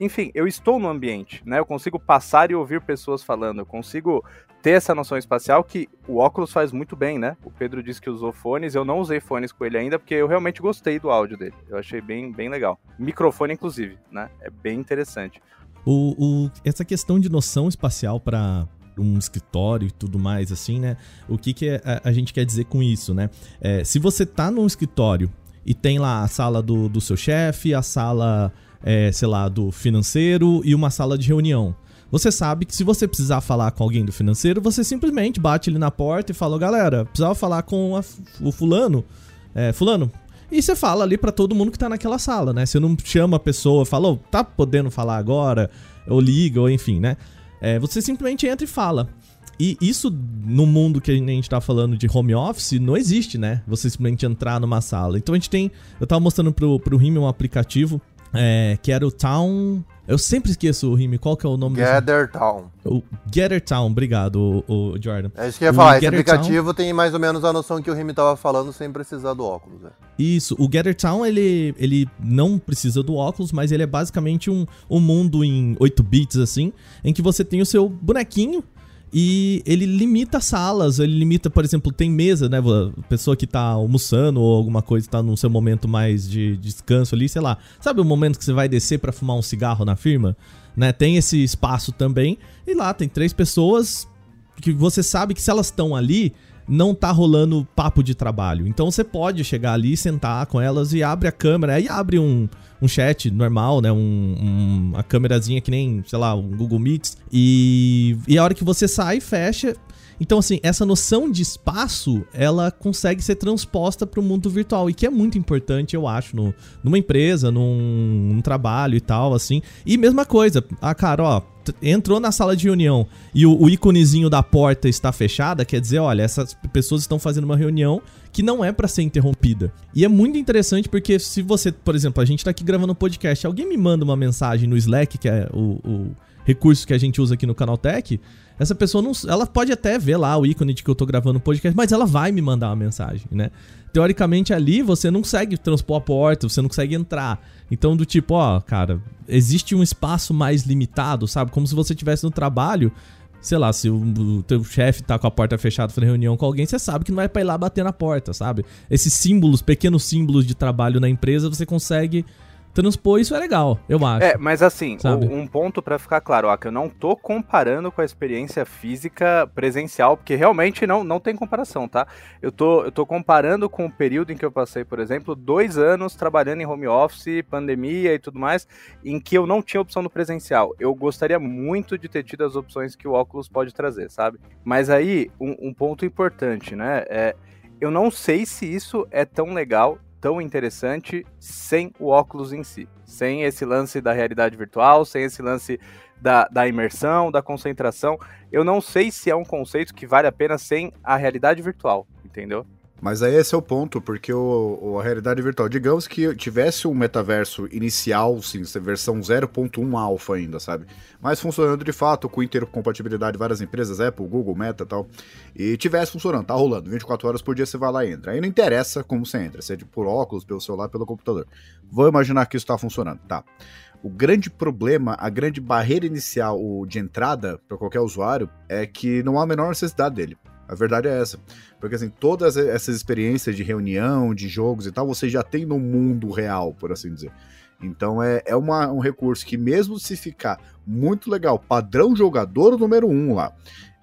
enfim, eu estou no ambiente, né? Eu consigo passar e ouvir pessoas falando, eu consigo ter essa noção espacial que o óculos faz muito bem, né? O Pedro disse que usou fones, eu não usei fones com ele ainda porque eu realmente gostei do áudio dele. Eu achei bem, bem legal. Microfone, inclusive, né? É bem interessante. O, o essa questão de noção espacial para um escritório e tudo mais, assim, né? O que, que a, a gente quer dizer com isso, né? É, se você tá num escritório e tem lá a sala do, do seu chefe, a sala é, sei lá, do financeiro e uma sala de reunião. Você sabe que se você precisar falar com alguém do financeiro, você simplesmente bate ali na porta e fala, galera, precisava falar com a, o fulano, é, fulano. E você fala ali para todo mundo que tá naquela sala, né? Você não chama a pessoa, fala, oh, tá podendo falar agora, ou liga, ou enfim, né? É, você simplesmente entra e fala. E isso, no mundo que a gente tá falando de home office, não existe, né? Você simplesmente entrar numa sala. Então a gente tem. Eu tava mostrando pro, pro Rime um aplicativo é, que era o Town. Eu sempre esqueço o rime, qual que é o nome Gather. Town. O Gather Town, obrigado, o, o Jordan. É isso que eu ia o falar, esse aplicativo Town... tem mais ou menos a noção que o rime tava falando sem precisar do óculos. Né? Isso, o Gather Town, ele, ele não precisa do óculos, mas ele é basicamente um, um mundo em 8 bits, assim, em que você tem o seu bonequinho e ele limita salas, ele limita, por exemplo, tem mesa, né? Pessoa que tá almoçando ou alguma coisa, tá no seu momento mais de descanso ali, sei lá. Sabe o momento que você vai descer para fumar um cigarro na firma? Né? Tem esse espaço também. E lá tem três pessoas que você sabe que se elas estão ali, não tá rolando papo de trabalho. Então você pode chegar ali, sentar com elas e abre a câmera, aí abre um, um chat normal, né? Um, um, uma câmerazinha que nem, sei lá, um Google Meets. E, e a hora que você sai, fecha. Então, assim, essa noção de espaço, ela consegue ser transposta para o mundo virtual, e que é muito importante, eu acho, no, numa empresa, num, num trabalho e tal, assim. E mesma coisa, a cara, ó, entrou na sala de reunião e o, o íconezinho da porta está fechada, quer dizer, olha, essas pessoas estão fazendo uma reunião que não é para ser interrompida. E é muito interessante porque se você, por exemplo, a gente tá aqui gravando um podcast, alguém me manda uma mensagem no Slack, que é o, o recurso que a gente usa aqui no Canaltech, essa pessoa não. Ela pode até ver lá o ícone de que eu tô gravando o podcast, mas ela vai me mandar uma mensagem, né? Teoricamente ali você não consegue transpor a porta, você não consegue entrar. Então, do tipo, ó, cara, existe um espaço mais limitado, sabe? Como se você estivesse no trabalho. Sei lá, se o, o teu chefe tá com a porta fechada fazendo reunião com alguém, você sabe que não vai pra ir lá bater na porta, sabe? Esses símbolos, pequenos símbolos de trabalho na empresa, você consegue transpor isso é legal, eu acho. É, mas assim, o, um ponto para ficar claro, ó, que eu não tô comparando com a experiência física presencial, porque realmente não, não tem comparação, tá? Eu tô, eu tô comparando com o período em que eu passei, por exemplo, dois anos trabalhando em home office, pandemia e tudo mais, em que eu não tinha opção no presencial. Eu gostaria muito de ter tido as opções que o óculos pode trazer, sabe? Mas aí, um, um ponto importante, né? É, eu não sei se isso é tão legal, tão interessante sem o óculos em si. Sem esse lance da realidade virtual, sem esse lance da, da imersão, da concentração. Eu não sei se é um conceito que vale a pena sem a realidade virtual, entendeu? Mas aí esse é o ponto, porque o, o, a realidade virtual, digamos que tivesse um metaverso inicial, sim, versão 0.1 alfa ainda, sabe? Mas funcionando de fato, com intercompatibilidade de várias empresas, Apple, Google, Meta e tal, e tivesse funcionando, tá rolando, 24 horas por dia você vai lá e entra. Aí não interessa como você entra, seja por óculos, pelo celular, pelo computador. Vou imaginar que isso tá funcionando, tá? O grande problema, a grande barreira inicial de entrada para qualquer usuário é que não há a menor necessidade dele. A verdade é essa. Porque, assim, todas essas experiências de reunião, de jogos e tal, você já tem no mundo real, por assim dizer. Então é, é uma, um recurso que, mesmo se ficar muito legal, padrão jogador número um lá,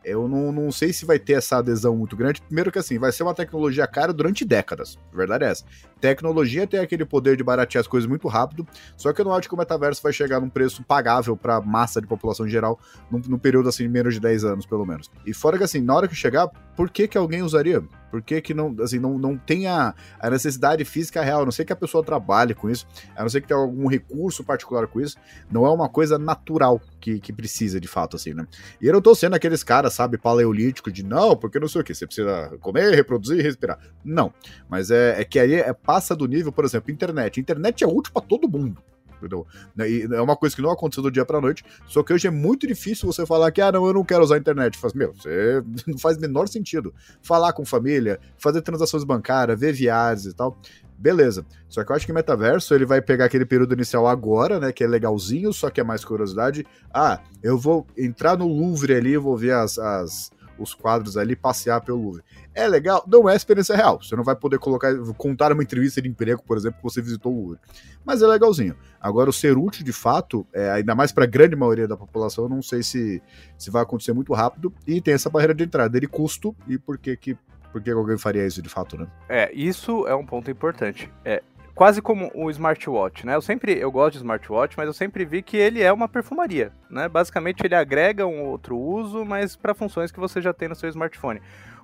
eu não, não sei se vai ter essa adesão muito grande. Primeiro que assim, vai ser uma tecnologia cara durante décadas. A verdade é essa. Tecnologia tem aquele poder de baratear as coisas muito rápido, só que eu não acho que o metaverso vai chegar num preço pagável para massa de população geral num, num, período assim de menos de 10 anos, pelo menos. E fora que assim, na hora que chegar, por que que alguém usaria? Por que, que não, assim, não, não tem a, a, necessidade física real? A não sei que a pessoa trabalhe com isso, a não ser que tenha algum recurso particular com isso, não é uma coisa natural que, que precisa de fato, assim, né? E eu não tô sendo aqueles caras, sabe, paleolítico de não, porque não sei o que, você precisa comer, reproduzir respirar. Não. Mas é, é que aí é, passa do nível, por exemplo, internet. Internet é útil para todo mundo. Entendeu? Né, é uma coisa que não aconteceu do dia pra noite, só que hoje é muito difícil você falar que, ah, não, eu não quero usar a internet. Faz, meu, você (laughs) não faz menor sentido. Falar com família, fazer transações bancárias, ver viagens e tal. Beleza. Só que eu acho que metaverso ele vai pegar aquele período inicial agora, né? Que é legalzinho, só que é mais curiosidade. Ah, eu vou entrar no Louvre ali, vou ver as, as os quadros ali, passear pelo Louvre. É legal? Não é experiência real. Você não vai poder colocar, contar uma entrevista de emprego, por exemplo, que você visitou o Louvre. Mas é legalzinho. Agora, o ser útil de fato, é, ainda mais para a grande maioria da população, não sei se, se vai acontecer muito rápido. E tem essa barreira de entrada, de custo e por que que por que alguém faria isso de fato, né? É, isso é um ponto importante. É, quase como o smartwatch, né? Eu sempre eu gosto de smartwatch, mas eu sempre vi que ele é uma perfumaria, né? Basicamente ele agrega um outro uso, mas para funções que você já tem no seu smartphone.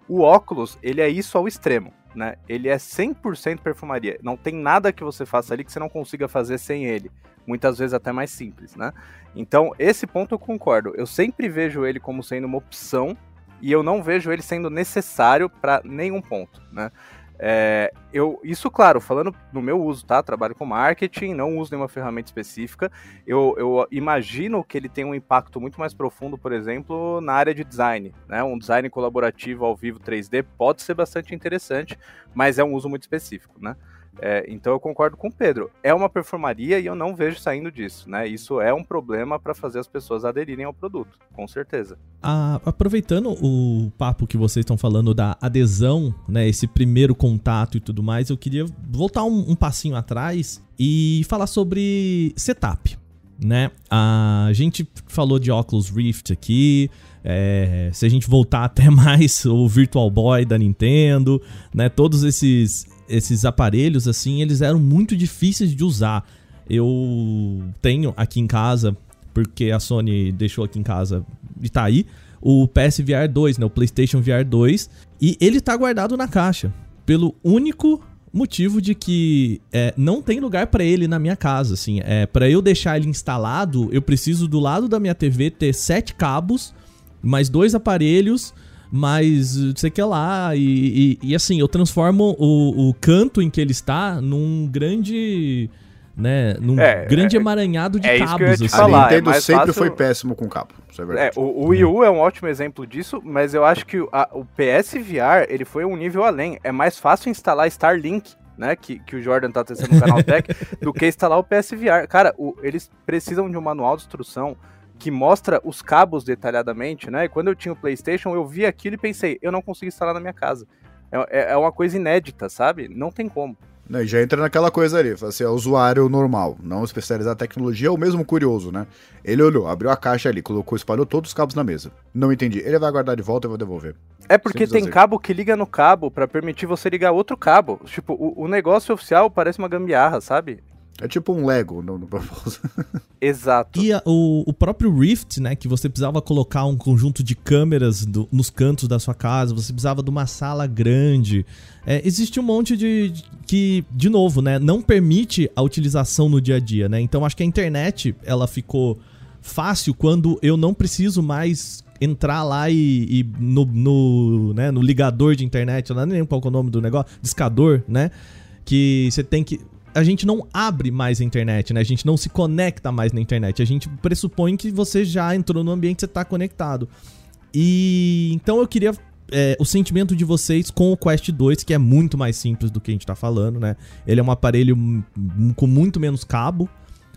O óculos, ele é isso ao extremo, né? Ele é 100% perfumaria. Não tem nada que você faça ali que você não consiga fazer sem ele. Muitas vezes até mais simples, né? Então, esse ponto eu concordo. Eu sempre vejo ele como sendo uma opção e eu não vejo ele sendo necessário para nenhum ponto, né? É, eu, isso, claro, falando no meu uso, tá? Trabalho com marketing, não uso nenhuma ferramenta específica. Eu, eu, imagino que ele tem um impacto muito mais profundo, por exemplo, na área de design. Né? Um design colaborativo ao vivo 3D pode ser bastante interessante, mas é um uso muito específico, né? É, então eu concordo com o Pedro. É uma performaria e eu não vejo saindo disso, né? Isso é um problema para fazer as pessoas aderirem ao produto, com certeza. Ah, aproveitando o papo que vocês estão falando da adesão, né? Esse primeiro contato e tudo mais, eu queria voltar um, um passinho atrás e falar sobre setup. Né? A gente falou de Oculus Rift aqui, é, se a gente voltar (laughs) até mais o Virtual Boy da Nintendo, né? Todos esses esses aparelhos, assim, eles eram muito difíceis de usar. Eu tenho aqui em casa, porque a Sony deixou aqui em casa e tá aí, o PSVR 2, né, o PlayStation VR 2, e ele tá guardado na caixa, pelo único motivo de que é, não tem lugar para ele na minha casa, assim, é para eu deixar ele instalado, eu preciso do lado da minha TV ter sete cabos, mais dois aparelhos mas sei que lá. E, e, e, assim, eu transformo o, o canto em que ele está num grande. Né, num é, grande é, emaranhado de é cabos. Isso que eu ia te assim. falar, a Nintendo é sempre fácil... foi péssimo com cabo. É, é o, o Wii U é um ótimo exemplo disso, mas eu acho que a, o PSVR ele foi um nível além. É mais fácil instalar Starlink né, que, que o Jordan tá testando no canal (laughs) Tech, do que instalar o PSVR. Cara, o, eles precisam de um manual de instrução que mostra os cabos detalhadamente, né? E quando eu tinha o PlayStation, eu vi aquilo e pensei, eu não consigo instalar na minha casa. É, é, é uma coisa inédita, sabe? Não tem como. Não, já entra naquela coisa ali, assim, é usuário normal, não especializado em tecnologia, ou mesmo curioso, né? Ele olhou, abriu a caixa ali, colocou, espalhou todos os cabos na mesa. Não entendi. Ele vai guardar de volta e vai devolver. É porque Simples tem assim. cabo que liga no cabo para permitir você ligar outro cabo. Tipo, o, o negócio oficial parece uma gambiarra, sabe? É tipo um Lego no, no propósito. (laughs) Exato. E a, o, o próprio Rift, né? Que você precisava colocar um conjunto de câmeras do, nos cantos da sua casa, você precisava de uma sala grande. É, existe um monte de, de. que, de novo, né? Não permite a utilização no dia a dia, né? Então acho que a internet ela ficou fácil quando eu não preciso mais entrar lá e, e no, no, né, no ligador de internet, eu não lembro qual é o nome do negócio, discador, né? Que você tem que a gente não abre mais a internet, né? A gente não se conecta mais na internet. A gente pressupõe que você já entrou no ambiente, você está conectado. E então eu queria é, o sentimento de vocês com o Quest 2, que é muito mais simples do que a gente está falando, né? Ele é um aparelho com muito menos cabo.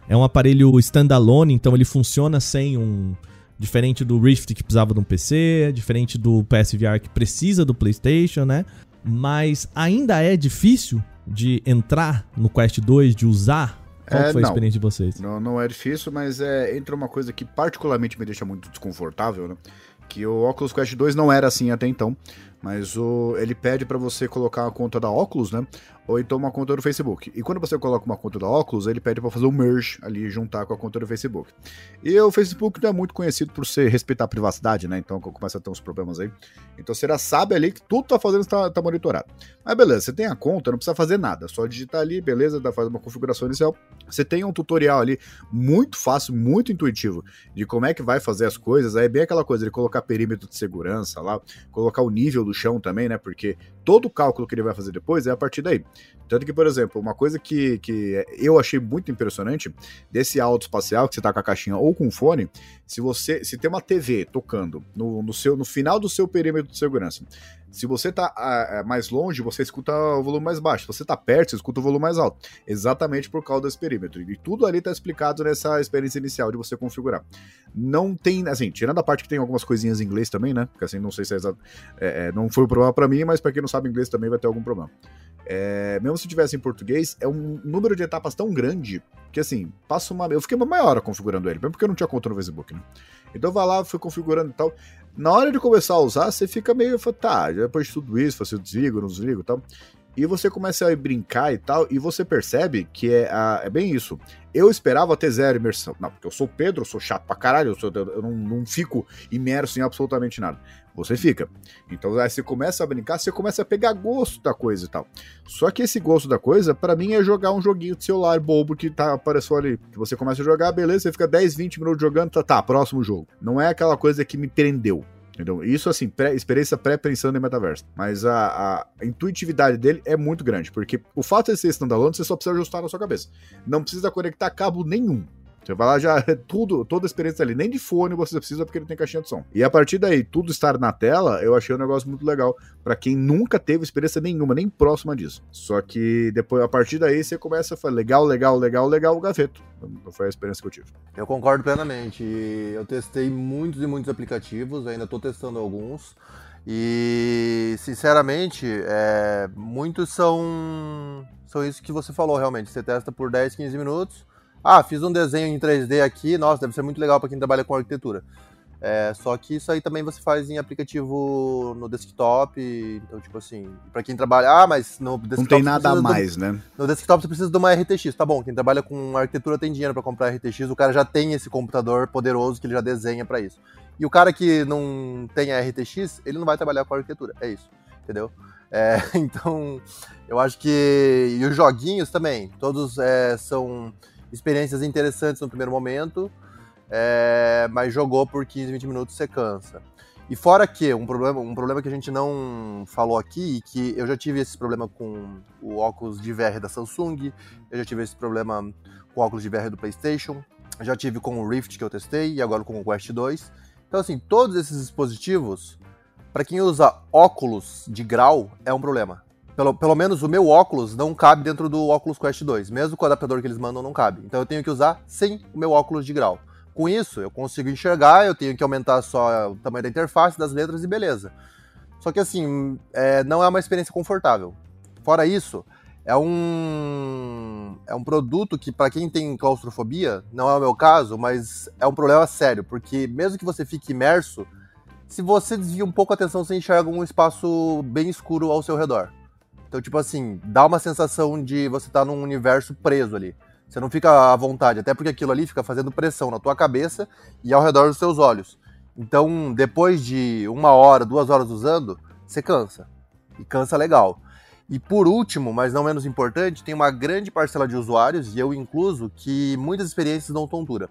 É um aparelho standalone, então ele funciona sem um. Diferente do Rift que precisava de um PC, diferente do PSVR que precisa do PlayStation, né? Mas ainda é difícil de entrar no Quest 2, de usar? Qual é, foi a não, experiência de vocês? Não, não é difícil, mas é, entra uma coisa que particularmente me deixa muito desconfortável, né? Que o Oculus Quest 2 não era assim até então. Mas o, ele pede para você colocar a conta da Oculus, né? Ou então uma conta do Facebook. E quando você coloca uma conta da Oculus, ele pede para fazer um merge ali, juntar com a conta do Facebook. E o Facebook não é muito conhecido por ser respeitar a privacidade, né? Então começa a ter uns problemas aí. Então você já sabe ali que tudo tá fazendo está tá monitorado. Mas beleza, você tem a conta, não precisa fazer nada. Só digitar ali, beleza, dá fazer uma configuração inicial. Você tem um tutorial ali muito fácil, muito intuitivo de como é que vai fazer as coisas. Aí é bem aquela coisa de colocar perímetro de segurança lá, colocar o nível do chão também, né? Porque todo o cálculo que ele vai fazer depois é a partir daí. Tanto que, por exemplo, uma coisa que, que eu achei muito impressionante desse áudio espacial, que você tá com a caixinha ou com o fone, se você se tem uma TV tocando no, no, seu, no final do seu perímetro de segurança, se você tá mais longe, você escuta o volume mais baixo. Se você tá perto, você escuta o volume mais alto. Exatamente por causa desse perímetro. E tudo ali tá explicado nessa experiência inicial de você configurar. Não tem, assim, tirando a parte que tem algumas coisinhas em inglês também, né? Porque assim, não sei se é exato. É, é, não foi o problema para mim, mas para quem não sabe inglês também vai ter algum problema. É, mesmo se tivesse em português, é um número de etapas tão grande que, assim, passa uma. Eu fiquei uma meia hora configurando ele, mesmo porque eu não tinha conta no Facebook, né? Então vai lá, fui configurando e tal. Na hora de começar a usar, você fica meio. Tá, depois de tudo isso, você desliga, não desligo e tal. E você começa a brincar e tal, e você percebe que é, a, é bem isso. Eu esperava ter zero imersão. Não, porque eu sou Pedro, eu sou chato pra caralho, eu, sou, eu não, não fico imerso em absolutamente nada você fica. Então aí você começa a brincar, você começa a pegar gosto da coisa e tal. Só que esse gosto da coisa, para mim, é jogar um joguinho de celular bobo que tá, apareceu ali. Que você começa a jogar, beleza, você fica 10, 20 minutos jogando, tá, tá, próximo jogo. Não é aquela coisa que me prendeu. Entendeu? Isso, assim, pré, experiência pré-pensando em metaverso. Mas a, a, intuitividade dele é muito grande, porque o fato de ser standalone, você só precisa ajustar na sua cabeça. Não precisa conectar cabo nenhum. Você vai lá já, é tudo, toda a experiência ali. Nem de fone você precisa porque ele tem caixinha de som. E a partir daí, tudo estar na tela, eu achei um negócio muito legal para quem nunca teve experiência nenhuma, nem próxima disso. Só que depois, a partir daí, você começa a falar legal, legal, legal, legal, o gaveto. Não foi a experiência que eu tive. Eu concordo plenamente. Eu testei muitos e muitos aplicativos, ainda estou testando alguns. E, sinceramente, é, muitos são, são isso que você falou, realmente. Você testa por 10, 15 minutos ah, fiz um desenho em 3D aqui, nossa, deve ser muito legal para quem trabalha com arquitetura. É, só que isso aí também você faz em aplicativo no desktop, então tipo assim, para quem trabalha, ah, mas no desktop não tem nada a mais, do, né? No desktop você precisa de uma RTX, tá bom? Quem trabalha com arquitetura tem dinheiro para comprar RTX, o cara já tem esse computador poderoso que ele já desenha para isso. E o cara que não tem a RTX, ele não vai trabalhar com arquitetura, é isso, entendeu? É, (laughs) então, eu acho que e os joguinhos também, todos é, são experiências interessantes no primeiro momento, é, mas jogou por 15, 20 minutos você cansa. E fora que, um problema, um problema que a gente não falou aqui, que eu já tive esse problema com o óculos de VR da Samsung, eu já tive esse problema com o óculos de VR do PlayStation, já tive com o Rift que eu testei, e agora com o Quest 2. Então, assim, todos esses dispositivos, para quem usa óculos de grau, é um problema. Pelo, pelo menos o meu óculos não cabe dentro do Oculus Quest 2. Mesmo com o adaptador que eles mandam, não cabe. Então eu tenho que usar sem o meu óculos de grau. Com isso, eu consigo enxergar, eu tenho que aumentar só o tamanho da interface, das letras e beleza. Só que assim, é, não é uma experiência confortável. Fora isso, é um é um produto que para quem tem claustrofobia, não é o meu caso, mas é um problema sério, porque mesmo que você fique imerso, se você desvia um pouco a atenção, você enxerga um espaço bem escuro ao seu redor. Então, tipo assim, dá uma sensação de você estar tá num universo preso ali. Você não fica à vontade, até porque aquilo ali fica fazendo pressão na tua cabeça e ao redor dos seus olhos. Então, depois de uma hora, duas horas usando, você cansa. E cansa legal. E por último, mas não menos importante, tem uma grande parcela de usuários, e eu incluso, que muitas experiências dão tontura.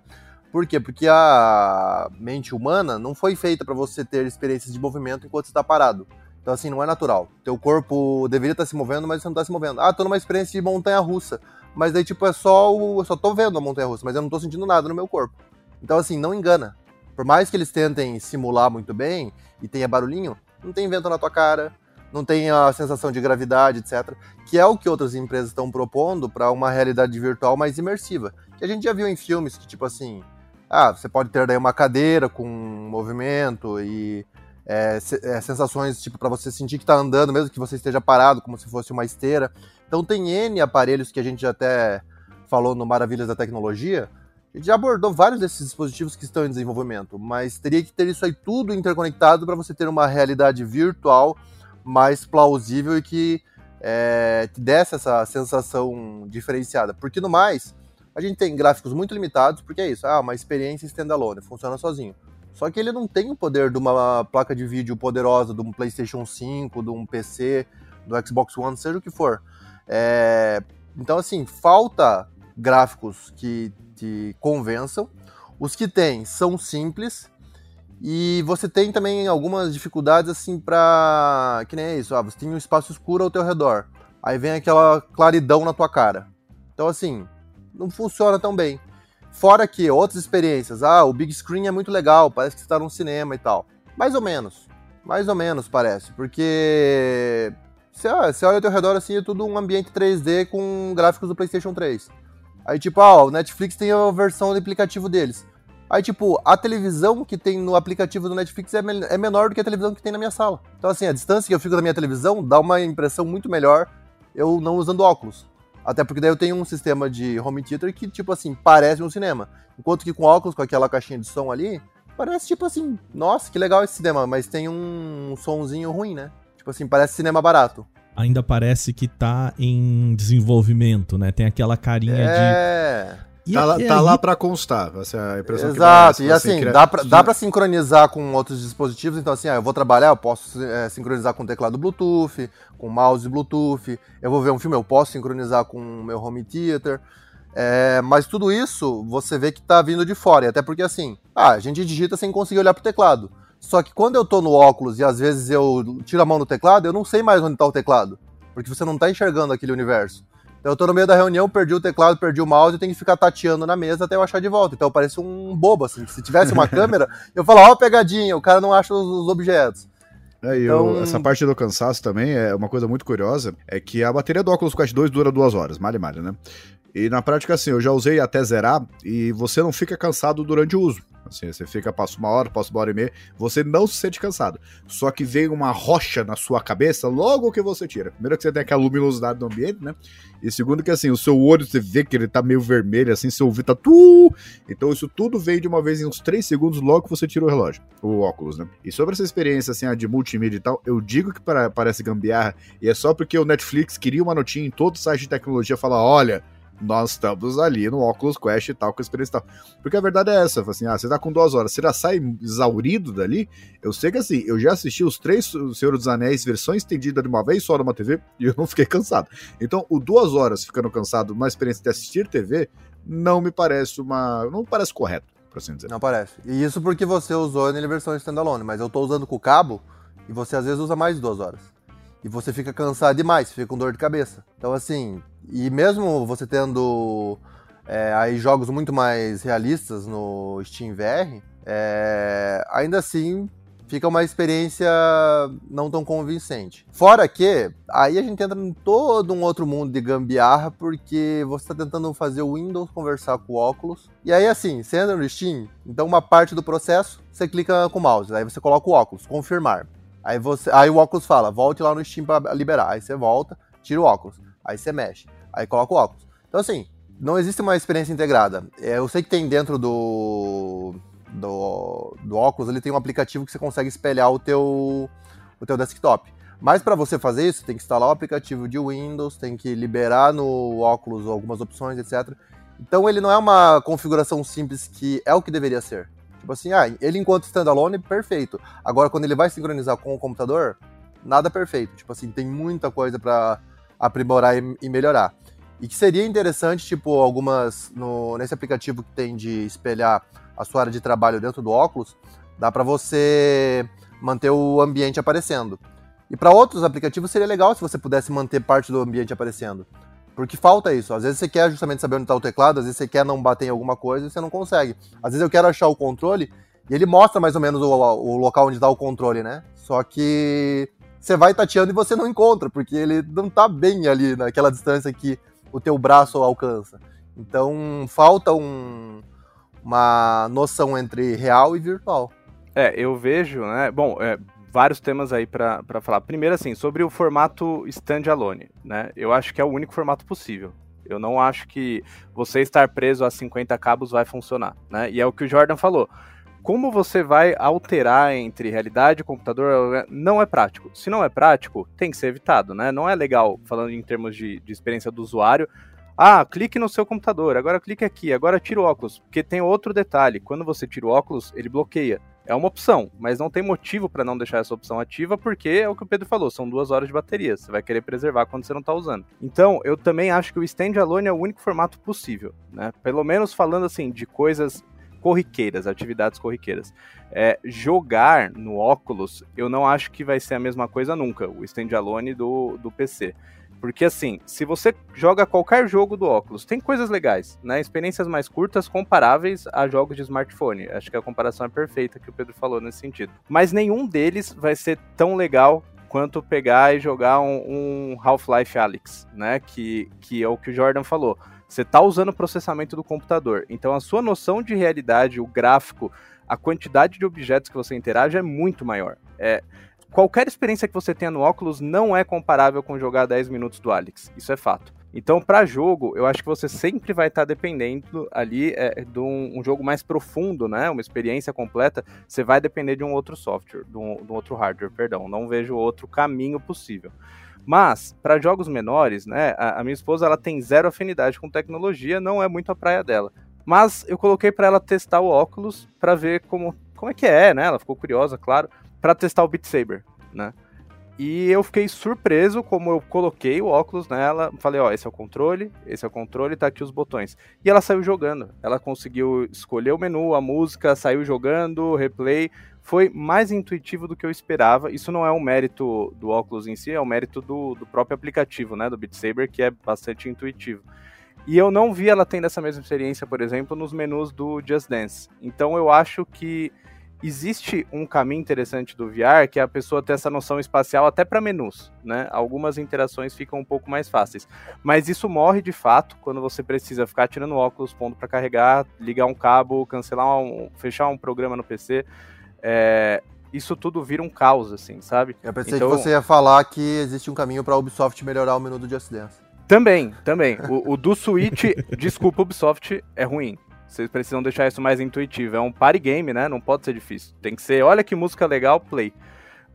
Por quê? Porque a mente humana não foi feita para você ter experiências de movimento enquanto você está parado. Então, assim, não é natural. Teu corpo deveria estar tá se movendo, mas você não está se movendo. Ah, tô numa experiência de montanha russa. Mas daí, tipo, é só o. Eu só tô vendo a montanha russa, mas eu não tô sentindo nada no meu corpo. Então, assim, não engana. Por mais que eles tentem simular muito bem e tenha barulhinho, não tem vento na tua cara, não tem a sensação de gravidade, etc. Que é o que outras empresas estão propondo para uma realidade virtual mais imersiva. Que a gente já viu em filmes que, tipo assim, ah, você pode ter daí uma cadeira com movimento e é, é, sensações tipo para você sentir que está andando, mesmo que você esteja parado, como se fosse uma esteira. Então tem N aparelhos que a gente até falou no Maravilhas da Tecnologia. A gente já abordou vários desses dispositivos que estão em desenvolvimento, mas teria que ter isso aí tudo interconectado para você ter uma realidade virtual mais plausível e que é, te desse essa sensação diferenciada. Porque no mais, a gente tem gráficos muito limitados, porque é isso, ah, uma experiência standalone, funciona sozinho. Só que ele não tem o poder de uma placa de vídeo poderosa, de um PlayStation 5, de um PC, do Xbox One, seja o que for. É... Então, assim, falta gráficos que te convençam. Os que tem são simples. E você tem também algumas dificuldades, assim, pra. Que nem é isso, ah, você tem um espaço escuro ao teu redor. Aí vem aquela claridão na tua cara. Então, assim, não funciona tão bem. Fora que outras experiências, ah, o big screen é muito legal, parece que você está num cinema e tal. Mais ou menos. Mais ou menos parece, porque você, você olha ao teu redor assim, é tudo um ambiente 3D com gráficos do PlayStation 3. Aí tipo, ah, o Netflix tem a versão do aplicativo deles. Aí, tipo, a televisão que tem no aplicativo do Netflix é, me é, menor do que a televisão que tem na minha sala. Então, assim, a distância que eu fico da minha televisão dá uma impressão muito melhor eu não usando óculos. Até porque daí eu tenho um sistema de home theater que, tipo assim, parece um cinema. Enquanto que com óculos, com aquela caixinha de som ali, parece tipo assim, nossa, que legal esse cinema, mas tem um sonzinho ruim, né? Tipo assim, parece cinema barato. Ainda parece que tá em desenvolvimento, né? Tem aquela carinha é... de e tá, lá, tá lá para constar, essa é a impressão Exato, que dá, e assim, dá pra, dá pra sincronizar com outros dispositivos, então assim, ah, eu vou trabalhar, eu posso é, sincronizar com teclado Bluetooth, com mouse Bluetooth, eu vou ver um filme, eu posso sincronizar com o meu home theater, é, mas tudo isso você vê que tá vindo de fora, e até porque assim, ah, a gente digita sem conseguir olhar pro teclado, só que quando eu tô no óculos e às vezes eu tiro a mão do teclado, eu não sei mais onde tá o teclado, porque você não tá enxergando aquele universo. Então eu tô no meio da reunião, perdi o teclado, perdi o mouse, eu tenho que ficar tateando na mesa até eu achar de volta. Então eu pareço um bobo, assim. Se tivesse uma (laughs) câmera, eu falo, ó, pegadinha, o cara não acha os, os objetos. É, então... eu, essa parte do cansaço também é uma coisa muito curiosa, é que a bateria do Oculus Quest 2 dura duas horas, malha malha, né? E na prática, assim, eu já usei até zerar e você não fica cansado durante o uso. Assim, você fica, passa uma hora, passa uma hora e meia, você não se sente cansado. Só que vem uma rocha na sua cabeça logo que você tira. Primeiro que você tem aquela luminosidade do ambiente, né? E segundo que assim, o seu olho você vê que ele tá meio vermelho, assim, seu ouvido tá tu. Então isso tudo veio de uma vez em uns 3 segundos logo que você tira o relógio, o óculos, né? E sobre essa experiência assim, de multimídia e tal, eu digo que parece gambiarra, e é só porque o Netflix queria uma notinha em todo site de tecnologia falar, olha, nós estamos ali no Oculus Quest e tal, com a experiência e tal. Porque a verdade é essa, assim, ah, você tá com duas horas, você já sai exaurido dali? Eu sei que assim, eu já assisti os três Senhor dos Anéis, versão estendida de uma vez só numa TV, e eu não fiquei cansado. Então, o duas horas ficando cansado numa experiência de assistir TV, não me parece uma. não parece correto, por assim dizer. Não parece. E isso porque você usou nele versão standalone, mas eu tô usando com o cabo, e você às vezes usa mais de duas horas. E você fica cansado demais, fica com dor de cabeça. Então, assim, e mesmo você tendo é, aí jogos muito mais realistas no Steam VR, é, ainda assim fica uma experiência não tão convincente. Fora que, aí a gente entra em todo um outro mundo de gambiarra, porque você está tentando fazer o Windows conversar com o óculos. E aí, assim, você entra no Steam, então uma parte do processo, você clica com o mouse, aí você coloca o óculos, confirmar. Aí, você, aí o óculos fala, volte lá no Steam para liberar. Aí você volta, tira o óculos, aí você mexe aí coloca o óculos. Então, assim, não existe uma experiência integrada. É, eu sei que tem dentro do, do, do óculos, ele tem um aplicativo que você consegue espelhar o teu, o teu desktop. Mas para você fazer isso, tem que instalar o aplicativo de Windows, tem que liberar no óculos algumas opções, etc. Então ele não é uma configuração simples que é o que deveria ser. Tipo assim, ah, ele enquanto standalone, perfeito. Agora, quando ele vai sincronizar com o computador, nada perfeito. Tipo assim, tem muita coisa para aprimorar e, e, melhorar. E que seria interessante, tipo, algumas. No, nesse aplicativo que tem de espelhar a sua área de trabalho dentro do óculos, dá para você manter o ambiente aparecendo. E para outros aplicativos seria legal se você pudesse manter parte do ambiente aparecendo. Porque falta isso. Às vezes você quer justamente saber onde está o teclado, às vezes você quer não bater em alguma coisa e você não consegue. Às vezes eu quero achar o controle e ele mostra mais ou menos o, o local onde está o controle, né? Só que você vai tateando e você não encontra, porque ele não está bem ali naquela distância que o teu braço alcança. Então falta um, uma noção entre real e virtual. É, eu vejo, né? Bom, é, vários temas aí para falar. Primeiro, assim, sobre o formato standalone, né? Eu acho que é o único formato possível. Eu não acho que você estar preso a 50 cabos vai funcionar, né? E é o que o Jordan falou. Como você vai alterar entre realidade e computador não é prático. Se não é prático, tem que ser evitado, né? Não é legal, falando em termos de, de experiência do usuário, ah, clique no seu computador, agora clique aqui, agora tira o óculos. Porque tem outro detalhe: quando você tira o óculos, ele bloqueia. É uma opção, mas não tem motivo para não deixar essa opção ativa, porque é o que o Pedro falou, são duas horas de bateria. Você vai querer preservar quando você não está usando. Então, eu também acho que o standalone é o único formato possível, né? Pelo menos falando assim de coisas corriqueiras, atividades corriqueiras. É, jogar no óculos, eu não acho que vai ser a mesma coisa nunca, o standalone do, do PC. Porque assim, se você joga qualquer jogo do óculos, tem coisas legais, né? Experiências mais curtas comparáveis a jogos de smartphone. Acho que a comparação é perfeita que o Pedro falou nesse sentido. Mas nenhum deles vai ser tão legal quanto pegar e jogar um, um Half-Life Alyx, né? Que, que é o que o Jordan falou. Você está usando o processamento do computador. Então a sua noção de realidade, o gráfico, a quantidade de objetos que você interage é muito maior. É, qualquer experiência que você tenha no óculos não é comparável com jogar 10 minutos do Alex. Isso é fato. Então, para jogo, eu acho que você sempre vai estar tá dependendo ali é, de um, um, jogo mais profundo, né? Uma experiência completa. Você vai depender de um outro software, de um, de um outro hardware, perdão. Não vejo outro caminho possível. Mas, para jogos menores, né? A, a, minha esposa ela tem zero afinidade com tecnologia, não é muito a praia dela. Mas eu coloquei para ela testar o óculos para ver como, como é que é, né? Ela ficou curiosa, claro para testar o Beat Saber, né? E eu fiquei surpreso como eu coloquei o óculos nela, falei, ó, esse é o controle, esse é o controle, tá aqui os botões. E ela saiu jogando. Ela conseguiu escolher o menu, a música, saiu jogando, replay. Foi mais intuitivo do que eu esperava. Isso não é um mérito do óculos em si, é um mérito do, do próprio aplicativo, né, do Beat Saber, que é bastante intuitivo. E eu não vi ela tendo essa mesma experiência, por exemplo, nos menus do Just Dance. Então eu acho que existe um caminho interessante do VR que é a pessoa ter essa noção espacial até para menus, né? Algumas interações ficam um pouco mais fáceis, mas isso morre de fato quando você precisa ficar tirando óculos, pondo para carregar, ligar um cabo, cancelar um, fechar um programa no PC. É, isso tudo vira um caos, assim, sabe? Eu pensei então, que você ia falar que existe um caminho para a Ubisoft melhorar o menu do Just Dance. Também, também. O, o do Switch, (laughs) desculpa, Ubisoft, é ruim. Vocês precisam deixar isso mais intuitivo. É um party game, né? Não pode ser difícil. Tem que ser, olha que música legal, play.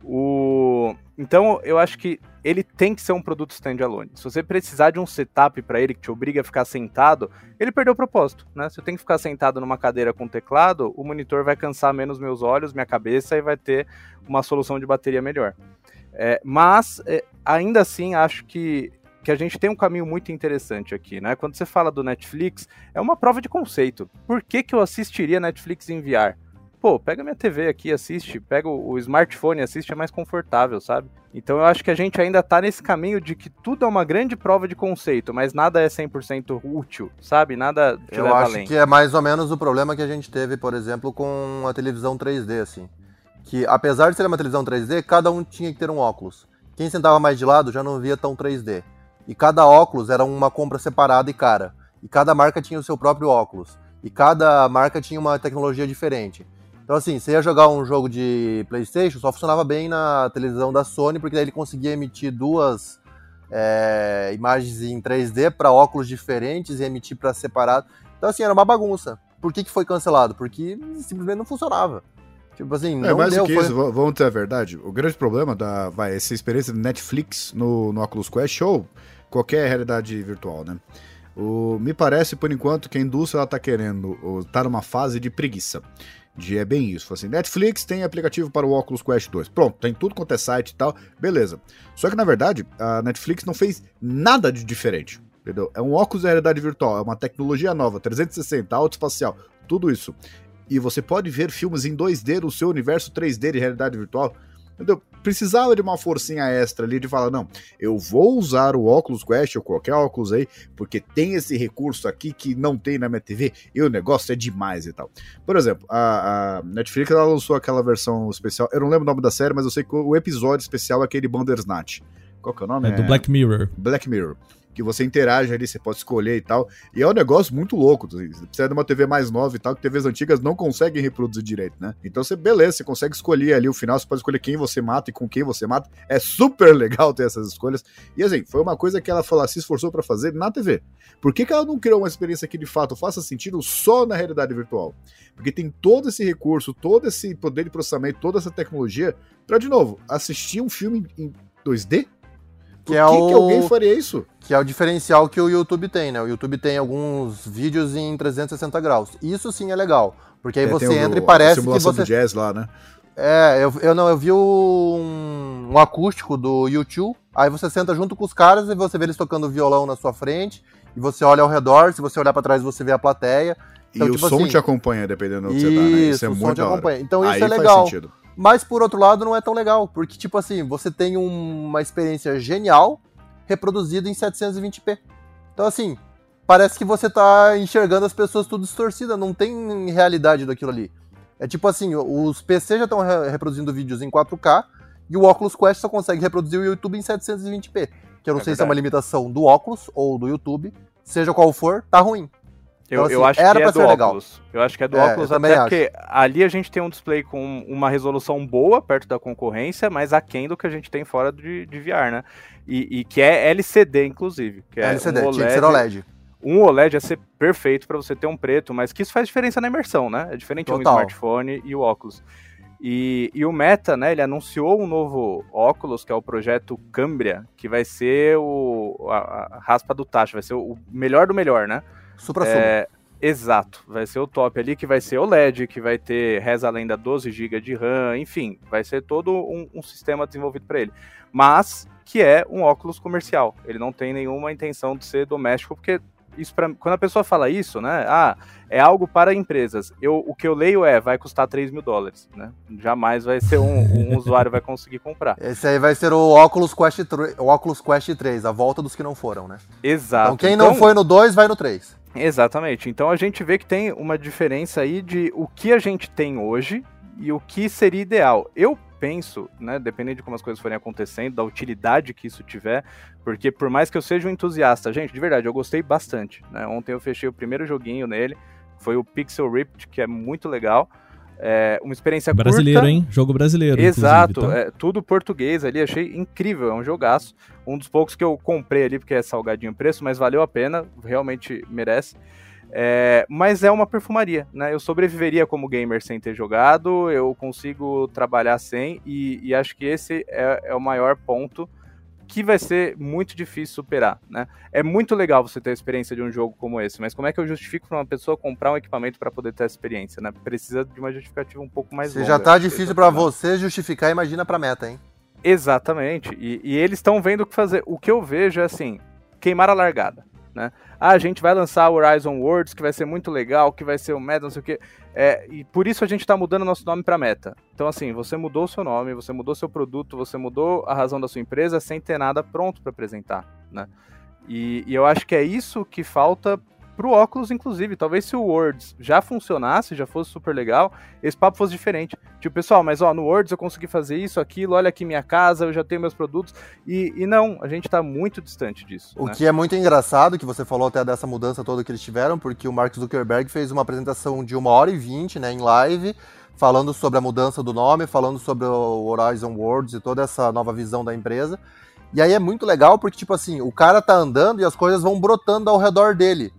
O... Então, eu acho que ele tem que ser um produto standalone. Se você precisar de um setup para ele que te obriga a ficar sentado, ele perdeu o propósito, né? Se eu tenho que ficar sentado numa cadeira com teclado, o monitor vai cansar menos meus olhos, minha cabeça e vai ter uma solução de bateria melhor. É, mas, é, ainda assim, acho que que a gente tem um caminho muito interessante aqui, né? Quando você fala do Netflix, é uma prova de conceito. Por que, que eu assistiria Netflix em VR? Pô, pega minha TV aqui, assiste, pega o, smartphone, assiste, é mais confortável, sabe? Então eu acho que a gente ainda tá nesse caminho de que tudo é uma grande prova de conceito, mas nada é 100% útil, sabe? Nada te eu acho além. que é mais ou menos o problema que a gente teve, por exemplo, com a televisão 3D, assim. Que apesar de ser uma televisão 3D, cada um tinha que ter um óculos. Quem sentava mais de lado já não via tão 3D. E cada óculos era uma compra separada e cara. E cada marca tinha o seu próprio óculos. E cada marca tinha uma tecnologia diferente. Então, assim, você ia jogar um jogo de PlayStation, só funcionava bem na televisão da Sony, porque daí ele conseguia emitir duas é, imagens em 3D para óculos diferentes e emitir para separado. Então, assim, era uma bagunça. Por que, que foi cancelado? Porque simplesmente não funcionava. Tipo assim, é, não mais deu, do que foi... isso, vamos ter a verdade. O grande problema da vai, essa experiência do Netflix no, no Oculus Quest, ou qualquer realidade virtual, né? O, me parece, por enquanto, que a indústria está querendo, está numa fase de preguiça. De é bem isso. Assim, Netflix tem aplicativo para o Oculus Quest 2. Pronto, tem tudo quanto é site e tal, beleza. Só que na verdade, a Netflix não fez nada de diferente. Entendeu? É um óculos de realidade virtual, é uma tecnologia nova, 360, autoespacial, tudo isso. E você pode ver filmes em 2D no seu universo 3D de realidade virtual. Entendeu? Precisava de uma forcinha extra ali de falar, não, eu vou usar o Oculus Quest ou qualquer óculos aí, porque tem esse recurso aqui que não tem na minha TV e o negócio é demais e tal. Por exemplo, a, a Netflix ela lançou aquela versão especial, eu não lembro o nome da série, mas eu sei que o episódio especial é aquele Bandersnatch. Qual que é o nome? É, é do Black Mirror. Black Mirror que você interage ali, você pode escolher e tal. E é um negócio muito louco. Você precisa de uma TV mais nova e tal, que TVs antigas não conseguem reproduzir direito, né? Então você, beleza, você consegue escolher ali o final, você pode escolher quem você mata e com quem você mata. É super (laughs) legal ter essas escolhas. E assim, foi uma coisa que ela falou, se esforçou para fazer na TV. Por que, que ela não criou uma experiência que de fato faça sentido só na realidade virtual? Porque tem todo esse recurso, todo esse poder de processamento, toda essa tecnologia, para de novo, assistir um filme em 2D? Que Por é que, o... que alguém faria isso? Que é o diferencial que o YouTube tem, né? O YouTube tem alguns vídeos em 360 graus. Isso sim é legal. Porque aí é, você entra o, e parece que você. Do jazz lá, né? É, eu, eu não, eu vi um, um acústico do YouTube. Aí você senta junto com os caras e você vê eles tocando violão na sua frente. E você olha ao redor, se você olhar para trás, você vê a plateia. Então, e tipo o som assim, te acompanha, dependendo do que você tá, né? Isso é o som te acompanha. Então isso Aí é legal. Mas por outro lado, não é tão legal, porque tipo assim, você tem uma experiência genial reproduzida em 720p. Então assim, parece que você tá enxergando as pessoas tudo distorcida, não tem realidade daquilo ali. É tipo assim, os PC já estão reproduzindo vídeos em 4K e o Oculus Quest só consegue reproduzir o YouTube em 720p. Que eu não é sei verdade. se é uma limitação do Oculus ou do YouTube, seja qual for, tá ruim. Eu, então, assim, eu acho que é do óculos. Legal. Eu acho que é do é, óculos, até porque ali a gente tem um display com uma resolução boa perto da concorrência, mas aquém do que a gente tem fora de, de VR, né? E, e que é LCD, inclusive. Que é LCD, um OLED, tinha que ser OLED. Um OLED ia ser perfeito para você ter um preto, mas que isso faz diferença na imersão, né? É diferente Total. um smartphone e o óculos. E, e, o Meta, né, ele anunciou um novo óculos, que é o projeto Cambria, que vai ser o, a, a raspa do tacho, vai ser o melhor do melhor, né? Supra é, Exato, vai ser o top ali, que vai ser o LED, que vai ter reza além da 12 GB de RAM, enfim, vai ser todo um, um sistema desenvolvido para ele. Mas que é um óculos comercial, ele não tem nenhuma intenção de ser doméstico, porque isso pra, quando a pessoa fala isso, né? Ah, é algo para empresas. Eu, o que eu leio é, vai custar 3 mil dólares, né? Jamais vai ser um, um (laughs) usuário vai conseguir comprar. Esse aí vai ser o Oculus Quest, o Oculus Quest 3, a volta dos que não foram, né? Exato. Então quem então, não foi no 2, vai no 3. Exatamente. Então a gente vê que tem uma diferença aí de o que a gente tem hoje e o que seria ideal. Eu penso, né, dependendo de como as coisas forem acontecendo, da utilidade que isso tiver, porque por mais que eu seja um entusiasta, gente, de verdade, eu gostei bastante. Né? Ontem eu fechei o primeiro joguinho nele, foi o Pixel Ripped, que é muito legal. É uma experiência brasileiro, curta. hein? Jogo brasileiro. Exato, tá? é, tudo português ali, achei incrível, é um jogaço. Um dos poucos que eu comprei ali, porque é salgadinho o preço, mas valeu a pena, realmente merece. É, mas é uma perfumaria, né? Eu sobreviveria como gamer sem ter jogado, eu consigo trabalhar sem, e, e acho que esse é, é o maior ponto que vai ser muito difícil superar, né? É muito legal você ter a experiência de um jogo como esse, mas como é que eu justifico para uma pessoa comprar um equipamento para poder ter a experiência, né? Precisa de uma justificativa um pouco mais Se longa. já tá difícil para você justificar, imagina para meta, hein? Exatamente. E, e eles estão vendo o que fazer. O que eu vejo é assim, queimar a largada né? Ah, a gente vai lançar o Horizon Worlds, que vai ser muito legal, que vai ser o Meta, não sei o quê. É, e por isso a gente está mudando nosso nome para Meta. Então, assim, você mudou o seu nome, você mudou seu produto, você mudou a razão da sua empresa sem ter nada pronto para apresentar, né? E, e, eu acho que é isso que falta pro óculos, inclusive. Talvez se o Words já funcionasse, já fosse super legal, esse papo fosse diferente. Tipo, pessoal, mas ó, no Words eu consegui fazer isso, aquilo, olha aqui minha casa, eu já tenho meus produtos. E, e não, a gente tá muito distante disso. O né? que é muito engraçado, que você falou até dessa mudança toda que eles tiveram, porque o Mark Zuckerberg fez uma apresentação de uma hora e vinte, né, em live, falando sobre a mudança do nome, falando sobre o Horizon Worlds e toda essa nova visão da empresa. E aí é muito legal porque, tipo assim, o cara tá andando e as coisas vão brotando ao redor dele.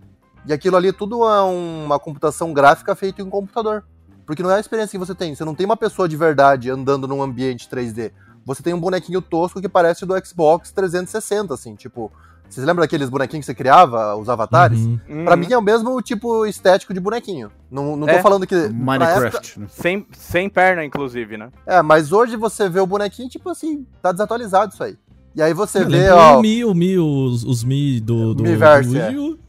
E aquilo ali tudo é uma computação gráfica feita em um computador. Porque não é a experiência que você tem. Você não tem uma pessoa de verdade andando num ambiente 3D. Você tem um bonequinho tosco que parece do Xbox 360, assim, tipo. Vocês lembram daqueles bonequinhos que você criava, os avatares? Uhum. Pra uhum. mim é o mesmo tipo estético de bonequinho. Não, não é. tô falando que. Minecraft. Época... Né? Sem, sem perna, inclusive, né? É, mas hoje você vê o bonequinho, tipo assim, tá desatualizado isso aí. E aí você vê, ó... O Mi, o Mi, os, os Mi do, do, Wii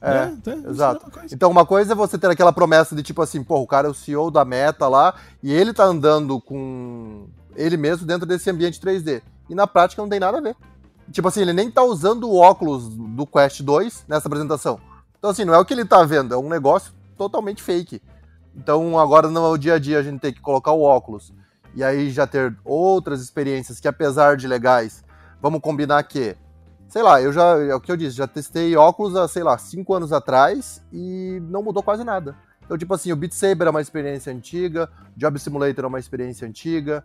é. é, é, exato. É então uma coisa é você ter aquela promessa de tipo assim, pô, o cara é o CEO da Meta lá, e ele tá andando com ele mesmo dentro desse ambiente 3D. E na prática não tem nada a ver. Tipo assim, ele nem tá usando o óculos do Quest 2 nessa apresentação. Então assim, não é o que ele tá vendo, é um negócio totalmente fake. Então agora no dia a dia a gente tem que colocar o óculos e aí já ter outras experiências que apesar de legais Vamos combinar que, sei lá, eu já, é o que eu disse, já testei óculos há, sei lá, cinco anos atrás e não mudou quase nada. Então, tipo assim, o Beat Saber é uma experiência antiga, Job Simulator é uma experiência antiga,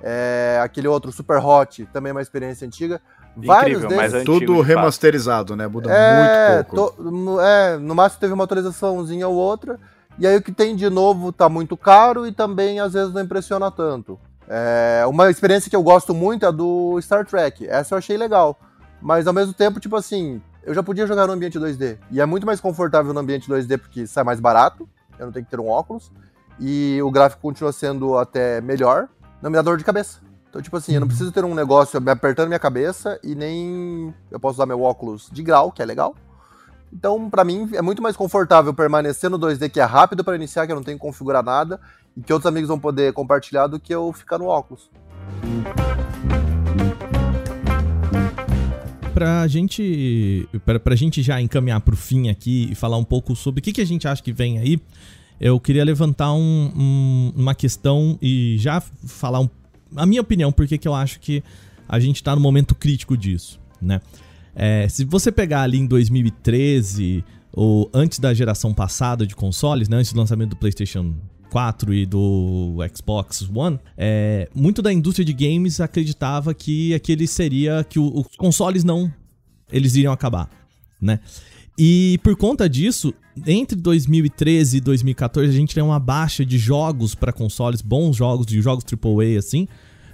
é, aquele outro Super Hot também é uma experiência antiga. Vários Incrível, deles... mas Tudo remasterizado, né? Muda é, muito pouco. To, é, no máximo teve uma atualizaçãozinha ou outra. E aí o que tem de novo tá muito caro e também às vezes não impressiona tanto. É, uma experiência que eu gosto muito é a do Star Trek. Essa eu achei legal. Mas ao mesmo tempo, tipo assim, eu já podia jogar no ambiente 2D. E é muito mais confortável no ambiente 2D porque sai mais barato. Eu não tenho que ter um óculos. E o gráfico continua sendo até melhor. Não me dá dor de cabeça. Então, tipo assim, eu não uhum. preciso ter um negócio me apertando minha cabeça e nem eu posso usar meu óculos de grau, que é legal. Então, para mim, é muito mais confortável permanecer no 2D, que é rápido para iniciar, que eu não tenho que configurar nada, e que outros amigos vão poder compartilhar do que eu ficar no óculos. Pra gente, pra, pra gente já encaminhar pro fim aqui e falar um pouco sobre o que, que a gente acha que vem aí, eu queria levantar um, um, uma questão e já falar um, a minha opinião, porque que eu acho que a gente tá no momento crítico disso, né? É, se você pegar ali em 2013, ou antes da geração passada de consoles, né, antes do lançamento do PlayStation 4 e do Xbox One, é, muito da indústria de games acreditava que aquele seria que o, os consoles não eles iriam acabar, né? E por conta disso, entre 2013 e 2014 a gente tem uma baixa de jogos para consoles, bons jogos, de jogos AAA assim,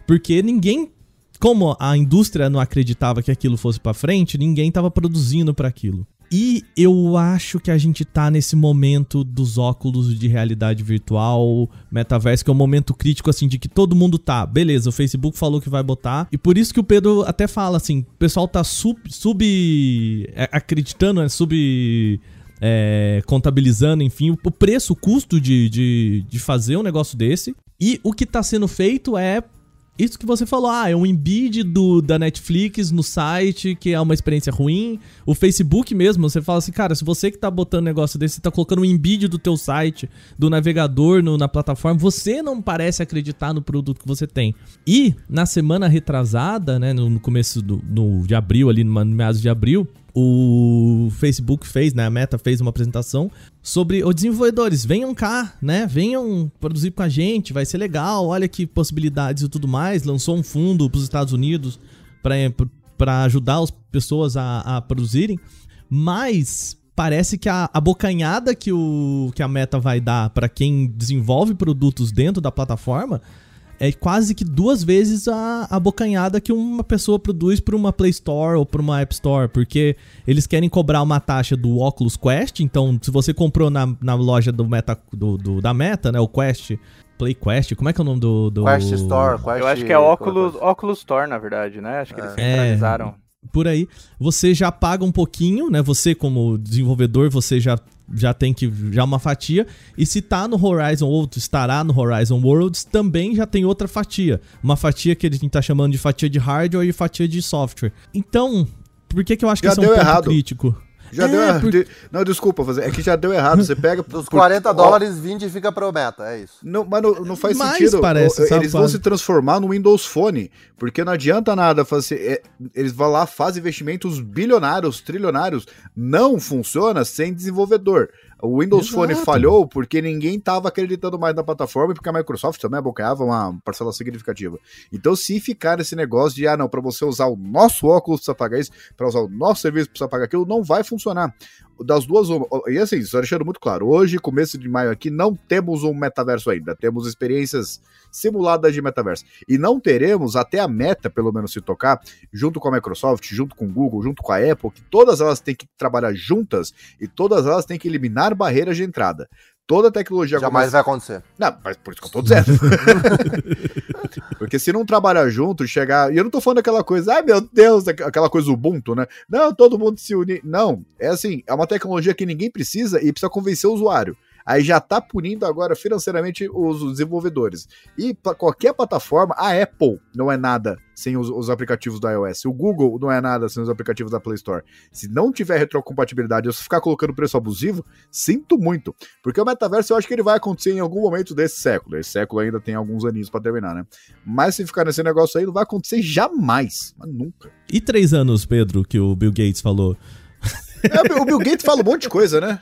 porque ninguém como a indústria não acreditava que aquilo fosse para frente, ninguém estava produzindo para aquilo. E eu acho que a gente tá nesse momento dos óculos de realidade virtual, metaverso, que é um momento crítico, assim, de que todo mundo tá. Beleza, o Facebook falou que vai botar. E por isso que o Pedro até fala, assim, o pessoal tá sub. sub é, acreditando, né? Sub. É, contabilizando, enfim, o preço, o custo de, de, de fazer um negócio desse. E o que tá sendo feito é isso que você falou, ah, é um embed do, da Netflix no site, que é uma experiência ruim. O Facebook mesmo, você fala assim, cara, se você que tá botando negócio desse, tá colocando um embed do teu site, do navegador no, na plataforma, você não parece acreditar no produto que você tem. E, na semana retrasada, né, no, no começo do, no, de abril, ali no meados de abril, o Facebook fez, né, a Meta fez uma apresentação sobre os desenvolvedores, venham cá, né, venham produzir com a gente, vai ser legal, olha que possibilidades e tudo mais, lançou um fundo para os Estados Unidos para ajudar as pessoas a, a, produzirem, mas parece que a, a bocanhada que, o, que a Meta vai dar para quem desenvolve produtos dentro da plataforma é quase que duas vezes a, a bocanhada que uma pessoa produz para uma Play Store ou para uma App Store, porque eles querem cobrar uma taxa do Oculus Quest, então se você comprou na, na loja do Meta, do, do da Meta, né, o Quest, Play Quest, como é que é o nome do... do... Quest Store, Quest... Eu acho que é Oculus, Oculus Store, na verdade, né? Acho que eles é. centralizaram. É por aí, você já paga um pouquinho, né? Você como desenvolvedor, você já já tem que já uma fatia e se tá no Horizon ou estará no Horizon Worlds também já tem outra fatia, uma fatia que a gente tá chamando de fatia de hardware e fatia de software. Então, por que que eu acho que já isso é um ponto errado. crítico? Já é, deu errado. Por... Não, desculpa, é que já deu errado. Você pega. Dos 40 por... dólares, 20 fica pro meta, é isso. Não, mas não, não faz Mais sentido. Parece, eles vão se transformar no Windows Phone. Porque não adianta nada fazer. É, eles vão lá, fazem investimentos bilionários, trilionários. Não funciona sem desenvolvedor. O Windows Exato. Phone falhou porque ninguém estava acreditando mais na plataforma e porque a Microsoft também abocanhava uma parcela significativa. Então, se ficar esse negócio de, ah, não, para você usar o nosso óculos precisa pagar isso, para usar o nosso serviço precisa pagar aquilo, não vai funcionar funcionar. Das duas, e assim, só deixando muito claro, hoje, começo de maio aqui, não temos um metaverso ainda, temos experiências simuladas de metaverso. E não teremos até a meta, pelo menos se tocar, junto com a Microsoft, junto com o Google, junto com a Apple, que todas elas têm que trabalhar juntas e todas elas têm que eliminar barreiras de entrada. Toda a tecnologia Jamais começa... vai acontecer. Não, mas por isso que eu tô dizendo. (laughs) Porque se não trabalhar junto, chegar. E eu não tô falando aquela coisa, ai meu Deus, aquela coisa Ubuntu, né? Não, todo mundo se unir. Não, é assim, é uma tecnologia que ninguém precisa e precisa convencer o usuário aí já está punindo agora financeiramente os desenvolvedores. E para qualquer plataforma, a Apple não é nada sem os, os, aplicativos do iOS. O Google não é nada sem os aplicativos da Play Store. Se não tiver retrocompatibilidade ou se ficar colocando preço abusivo, sinto muito. Porque o metaverso eu acho que ele vai acontecer em algum momento desse século. Esse século ainda tem alguns aninhos para terminar, né? Mas se ficar nesse negócio aí, não vai acontecer jamais. Mas nunca. E três anos, Pedro, que o Bill Gates falou? É, o Bill Gates fala um monte de coisa, né?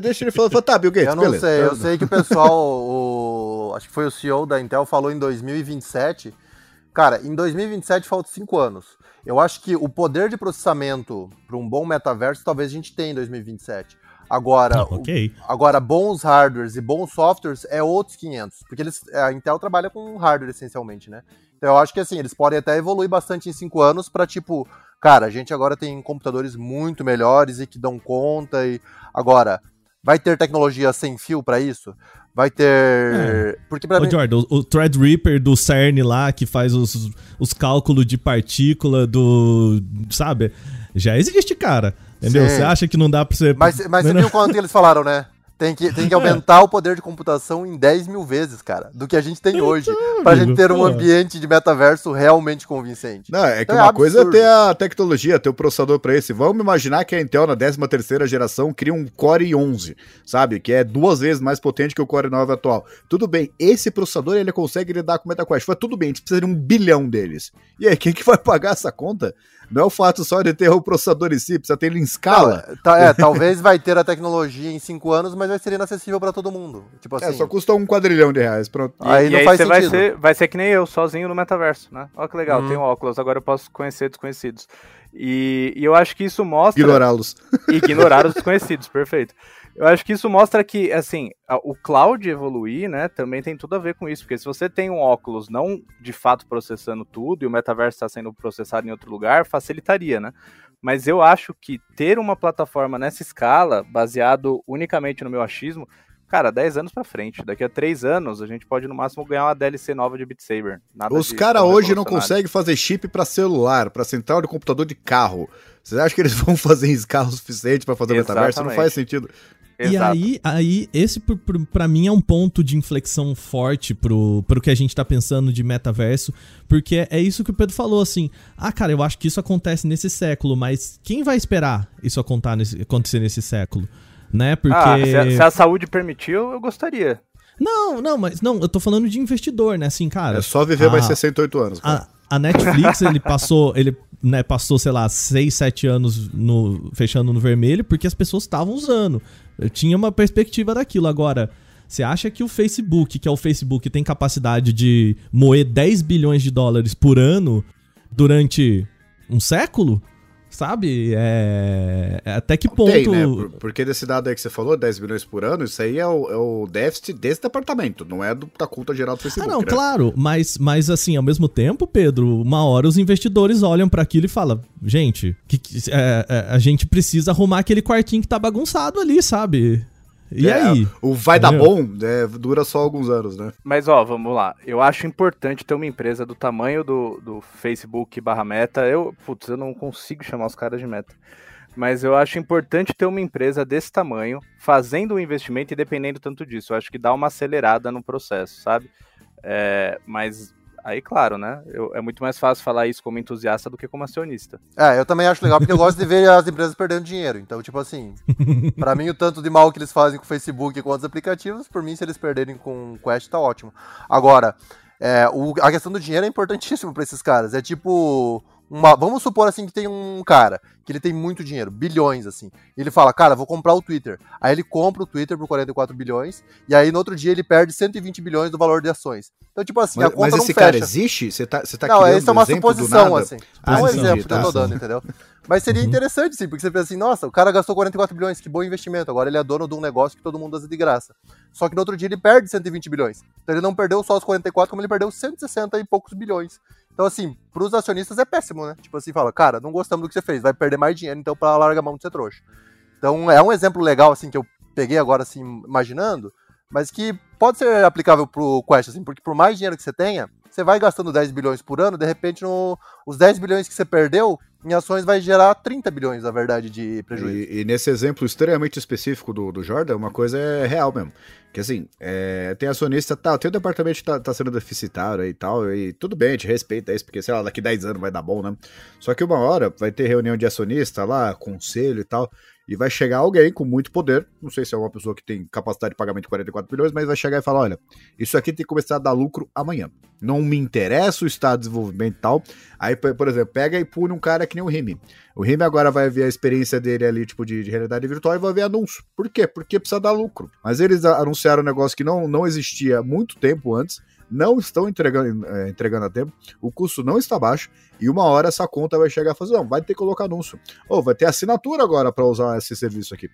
Deixa ele falar, tá, Bill Gates, Eu não beleza. sei, eu sei que o pessoal, o, acho que foi o CEO da Intel, falou em 2027. Cara, em 2027 faltam 5 anos. Eu acho que o poder de processamento para um bom metaverso talvez a gente tenha em 2027. Agora, ah, okay. o, agora bons hardwares e bons softwares é outros 500, porque eles, a Intel trabalha com hardware essencialmente, né? Então eu acho que assim, eles podem até evoluir bastante em 5 anos para tipo Cara, a gente agora tem computadores muito melhores e que dão conta e agora vai ter tecnologia sem fio para isso? Vai ter. É. Porque pra Ô, mim... Jordan, o, o Threadripper do CERN lá, que faz os, os cálculos de partícula do. Sabe? Já existe, cara. Entendeu? Você acha que não dá pra você. Mas, mas você viu quanto eles falaram, né? Tem que, tem que (laughs) aumentar o poder de computação em 10 mil vezes, cara, do que a gente tem então, hoje, pra gente ter um ambiente de metaverso realmente convincente. Não, é que então uma é coisa é ter a tecnologia, ter o processador para esse. Vamos imaginar que a Intel na 13 terceira geração cria um Core 11, sabe? Que é duas vezes mais potente que o Core 9 atual. Tudo bem, esse processador ele consegue lidar com o MetaQuest. Foi tudo bem, a gente precisa de um bilhão deles. E aí, quem que vai (laughs) pagar essa conta? Não é o fato só de ter o processador em si, precisa ter ele em escala. Não, tá, é, talvez vai ter a tecnologia em cinco anos, mas vai ser inacessível para todo mundo. Tipo é, assim. É, só custa um quadrilhão de reais. Pronto. E, aí e não aí faz sentido. Vai ser, vai ser que nem eu, sozinho no metaverso, né? Olha que legal, hum. tenho óculos, agora eu posso conhecer desconhecidos. E, e eu acho que isso mostra. Ignorá-los. Ignorar os desconhecidos, (laughs) perfeito. Eu acho que isso mostra que, assim, o cloud evoluir, né, também tem tudo a ver com isso, porque se você tem um óculos não de fato processando tudo e o metaverso está sendo processado em outro lugar, facilitaria, né? Mas eu acho que ter uma plataforma nessa escala, baseado unicamente no meu achismo, cara, 10 anos para frente. Daqui a 3 anos, a gente pode no máximo ganhar uma DLC nova de Beat Saber. Nada Os caras hoje não conseguem fazer chip para celular, para central de computador de carro. Você acha que eles (laughs) vão fazer em escala o suficiente para fazer o metaverso? Não faz sentido. E aí, aí, esse para mim é um ponto de inflexão forte pro, pro que a gente tá pensando de metaverso, porque é isso que o Pedro falou, assim, ah, cara, eu acho que isso acontece nesse século, mas quem vai esperar isso acontecer nesse século? Né? Porque... Ah, se a, se a saúde permitiu, eu gostaria. Não, não, mas não, eu tô falando de investidor, né? Assim, cara. É só viver a, mais 68 anos. A, a, Netflix, (laughs) ele passou, ele né, passou, sei lá, 6, 7 anos no, fechando no vermelho porque as pessoas estavam usando. Eu tinha uma perspectiva daquilo. Agora, você acha que o Facebook, que é o Facebook, tem capacidade de moer 10 bilhões de dólares por ano durante um século? Sabe? É... é até que ponto. Tem, né? Por, porque desse dado aí que você falou, 10 bilhões por ano, isso aí é o, é o déficit desse departamento, não é do, da conta geral do Facebook. Ah, não, né? claro, mas, mas assim, ao mesmo tempo, Pedro, uma hora os investidores olham para aquilo e falam: gente, que, que é, é, a gente precisa arrumar aquele quartinho que tá bagunçado ali, sabe? E é, aí? O vai dar bom é, dura só alguns anos, né? Mas ó, vamos lá. Eu acho importante ter uma empresa do tamanho do, do Facebook barra meta. Eu, putz, eu não consigo chamar os caras de meta. Mas eu acho importante ter uma empresa desse tamanho fazendo um investimento e dependendo tanto disso. Eu acho que dá uma acelerada no processo, sabe? É, mas Aí, claro, né? Eu, é muito mais fácil falar isso como entusiasta do que como acionista. É, eu também acho legal, porque eu gosto de ver as empresas perdendo dinheiro. Então, tipo assim, para mim, o tanto de mal que eles fazem com o Facebook e com outros aplicativos, por mim, se eles perderem com o Quest, tá ótimo. Agora, é, o, a questão do dinheiro é importantíssimo para esses caras. É tipo uma, vamos supor assim que tem um cara que ele tem muito dinheiro, bilhões assim. E ele fala, cara, vou comprar o Twitter. Aí ele compra o Twitter por 44 bilhões e aí no outro dia ele perde 120 bilhões do valor de ações. Então tipo assim, mas, a conta mas esse cara existe? Você tá, você tá não, essa é uma suposição assim. Ah, é um exemplo que eu tô dando, entendeu? Mas seria uhum. interessante, sim, porque você pensa assim, nossa, o cara gastou 44 bilhões, que bom investimento. Agora ele é dono de um negócio que todo mundo usa de graça. Só que no outro dia ele perde 120 bilhões. Então ele não perdeu só os 44, como ele perdeu 160 e poucos bilhões. Então, assim, pros acionistas é péssimo, né? Tipo assim, fala, cara, não gostamos do que você fez, vai perder mais dinheiro, então para larga a mão de ser trouxa. Então é um exemplo legal, assim, que eu peguei agora, assim, imaginando, mas que pode ser aplicável pro Quest, assim, porque por mais dinheiro que você tenha, você vai gastando 10 bilhões por ano, de repente no, os 10 bilhões que você perdeu em ações vai gerar 30 bilhões, na verdade, de prejuízo. E, e nesse exemplo extremamente específico do, do Jordan, uma coisa é real mesmo. Que assim, é, tem acionista, tá, tem o departamento que tá, tá sendo deficitário e tal, e tudo bem, a gente respeita isso, porque sei lá, daqui 10 anos vai dar bom, né? Só que uma hora vai ter reunião de acionista lá, conselho e tal, e vai chegar alguém com muito poder, não sei se é uma pessoa que tem capacidade de pagamento de 44 bilhões, mas vai chegar e falar: olha, isso aqui tem que começar a dar lucro amanhã. Não me interessa o estado de desenvolvimento e tal. Aí, por exemplo, pega e pune um cara que nem o Rime. O Rime agora vai ver a experiência dele ali, tipo, de, de, realidade virtual e vai ver anúncio. Por quê? Porque precisa dar lucro. Mas eles anunciaram um negócio que não, não existia muito tempo antes não estão entregando, é, entregando a tempo, o custo não está baixo, e uma hora essa conta vai chegar e falar, não, vai ter que colocar anúncio. Ou vai ter assinatura agora para usar esse serviço aqui.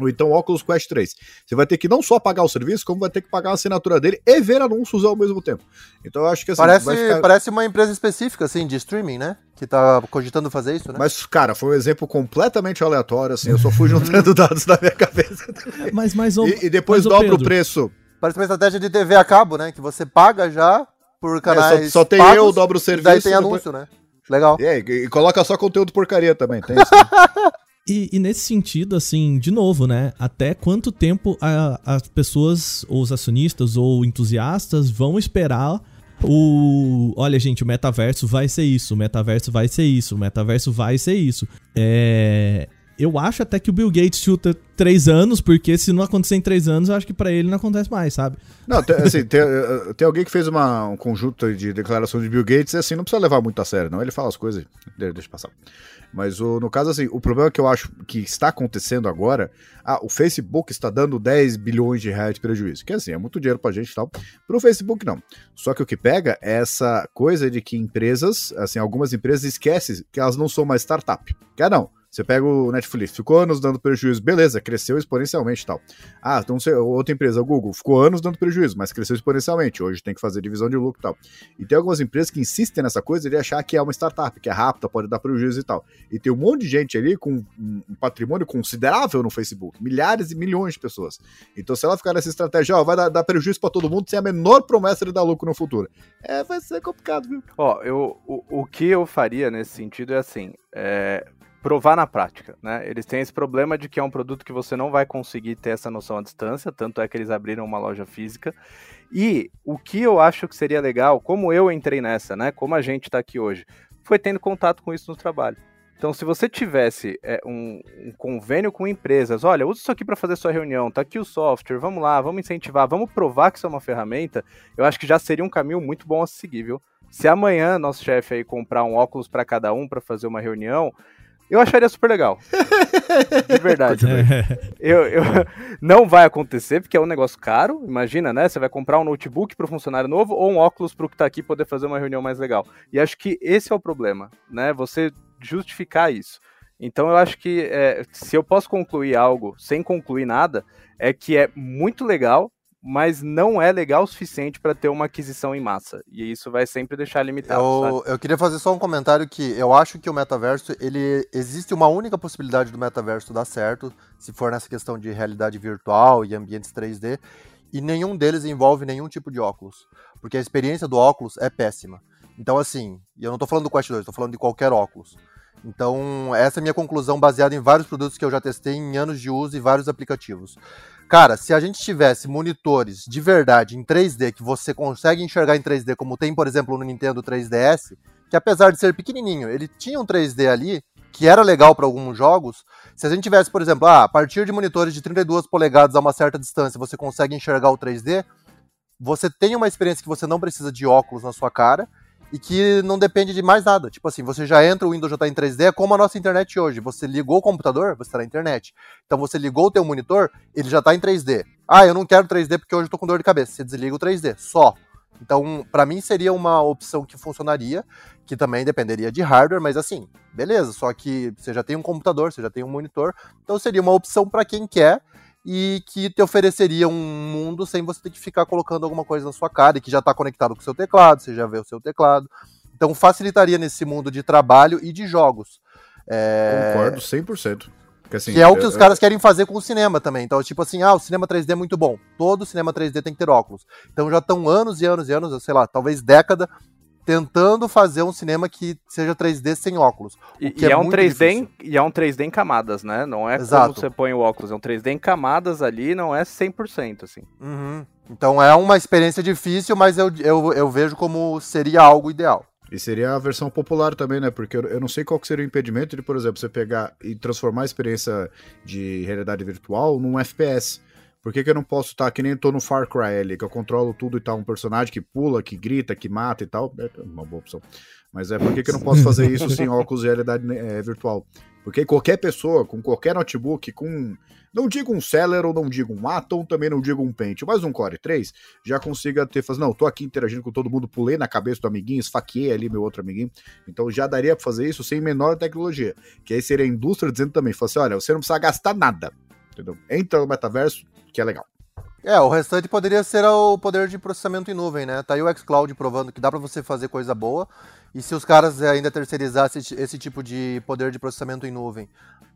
Ou então Oculus Quest 3. Você vai ter que não só pagar o serviço, como vai ter que pagar a assinatura dele e ver anúncios ao mesmo tempo. Então eu acho que assim, parece, ficar... parece uma empresa específica, assim, de streaming, né? Que tá cogitando fazer isso, né? Mas, cara, foi um exemplo completamente aleatório, assim. Eu só fui juntando (laughs) dados na minha cabeça. Mas, mas, e, e depois mas, dobra o preço Parece uma estratégia de TV a cabo, né? Que você paga já por canais. É, só, só, tem pagos, eu, dobro o serviço. Daí tem anúncio, depois... né? Legal. E, aí, e, coloca só conteúdo porcaria também, tem isso. Né? (laughs) e, e, nesse sentido, assim, de novo, né? Até quanto tempo a, as pessoas, ou os acionistas, ou entusiastas vão esperar o. Olha, gente, o metaverso vai ser isso, o metaverso vai ser isso, o metaverso vai ser isso. É. Eu acho até que o Bill Gates chuta três anos, porque se não acontecer em três anos, eu acho que para ele não acontece mais, sabe? Não, tem, assim, tem, eh, tem, alguém que fez uma, um conjunto de declarações de Bill Gates e assim, não precisa levar muito a sério, não. Ele fala as coisas, deixa passar. Mas o, no caso, assim, o problema que eu acho que está acontecendo agora, ah, o Facebook está dando 10 bilhões de reais de prejuízo, que assim, é muito dinheiro pra gente e tal. Pro Facebook, não. Só que o que pega é essa coisa de que empresas, assim, algumas empresas esquecem que elas não são mais startup. Que é não. Você pega o Netflix, ficou anos dando prejuízo, beleza, cresceu exponencialmente e tal. Ah, então outra empresa, o Google, ficou anos dando prejuízo, mas cresceu exponencialmente. Hoje tem que fazer divisão de lucro e tal. E tem algumas empresas que insistem nessa coisa de achar que é uma startup, que é rápida, pode dar prejuízo e tal. E tem um monte de gente ali com um patrimônio considerável no Facebook, milhares e milhões de pessoas. Então, se ela ficar nessa estratégia, ó, vai dar, dar prejuízo para todo mundo sem a menor promessa de dar lucro no futuro. É, vai ser complicado, viu? Ó, eu, o, o que eu faria nesse sentido é assim, é, provar na prática, né? Eles têm esse problema de que é um produto que você não vai conseguir ter essa noção à distância, tanto é que eles abriram uma loja física. E o que eu acho que seria legal, como eu entrei nessa, né? Como a gente está aqui hoje, foi tendo contato com isso no trabalho. Então, se você tivesse é, um, um, convênio com empresas, olha, usa isso aqui para fazer sua reunião, tá aqui o software, vamos lá, vamos incentivar, vamos provar que isso é uma ferramenta, eu acho que já seria um caminho muito bom a seguir, viu? Se amanhã nosso chefe aí comprar um óculos para cada um para fazer uma reunião, eu acharia super legal. (laughs) De verdade. eu, eu, (laughs) não vai acontecer, porque é um negócio caro. Imagina, né? Você vai comprar um notebook para o funcionário novo ou um óculos para o que está aqui poder fazer uma reunião mais legal. E acho que esse é o problema, né? Você justificar isso. Então eu acho que é, se eu posso concluir algo sem concluir nada, é que é muito legal mas não é legal o suficiente para ter uma aquisição em massa. E isso vai sempre deixar limitado. Eu, eu, queria fazer só um comentário que eu acho que o metaverso, ele existe uma única possibilidade do metaverso dar certo, se for nessa questão de realidade virtual e ambientes 3D, e nenhum deles envolve nenhum tipo de óculos, porque a experiência do óculos é péssima. Então assim, e eu não estou falando do Quest 2, estou falando de qualquer óculos. Então, essa é a minha conclusão baseada em vários produtos que eu já testei em anos de uso e vários aplicativos. Cara, se a gente tivesse monitores de verdade em 3D, que você consegue enxergar em 3D, como tem, por exemplo, no Nintendo 3DS, que apesar de ser pequenininho, ele tinha um 3D ali, que era legal para alguns jogos. Se a gente tivesse, por exemplo, ah, a partir de monitores de 32 polegadas a uma certa distância, você consegue enxergar o 3D, você tem uma experiência que você não precisa de óculos na sua cara e que não depende de mais nada. Tipo assim, você já entra, o Windows já está em 3D, é como a nossa internet hoje. Você ligou o computador, você está na internet. Então você ligou o teu monitor, ele já está em 3D. Ah, eu não quero 3D porque hoje eu estou com dor de cabeça. Você desliga o 3D, só. Então, para mim seria uma opção que funcionaria, que também dependeria de hardware, mas assim, beleza, só que você já tem um computador, você já tem um monitor, então seria uma opção para quem quer e que te ofereceria um mundo sem você ter que ficar colocando alguma coisa na sua cara e que já está conectado com o seu teclado, você já vê o seu teclado. Então facilitaria nesse mundo de trabalho e de jogos. É... Concordo 100%. Que, assim, que é o que os caras querem fazer com o cinema também. Então, tipo assim, ah, o cinema 3D é muito bom. Todo cinema 3D tem que ter óculos. Então já estão anos e anos e anos, sei lá, talvez década, tentando fazer um cinema que seja 3D sem óculos. E, e, é, é um 3D em, e é um 3D em camadas, né? Não é Exato. como você põe o óculos, é um 3D em camadas ali, não é 100%, assim. Uhum. Então é uma experiência difícil, mas eu, eu, eu vejo como seria algo ideal. E seria a versão popular também, né? Porque eu, eu não sei qual seria o impedimento de, por exemplo, você pegar e transformar a experiência de realidade virtual num FPS. Por que, que eu não posso estar tá, que nem eu tô no Far Cry ali, que eu controlo tudo e tal, um personagem que pula, que grita, que mata e tal? É uma boa opção. Mas é por que, que eu não posso fazer isso sem (laughs) óculos de realidade é, virtual? Porque qualquer pessoa, com qualquer notebook, com. Não digo um Celeron, não digo um Atom, também não digo um Paint, mas um Core 3, já consiga ter. Fazer, não, tô aqui interagindo com todo mundo, pulei na cabeça do amiguinho, esfaqueei ali meu outro amiguinho. Então já daria pra fazer isso sem menor tecnologia. Que aí seria a indústria dizendo também: assim, olha, você não precisa gastar nada. Entendeu? Entra no metaverso, que é legal. É, o restante poderia ser o poder de processamento em nuvem, né? Tá aí o xCloud provando que dá para você fazer coisa boa e se os caras ainda terceirizassem esse tipo de poder de processamento em nuvem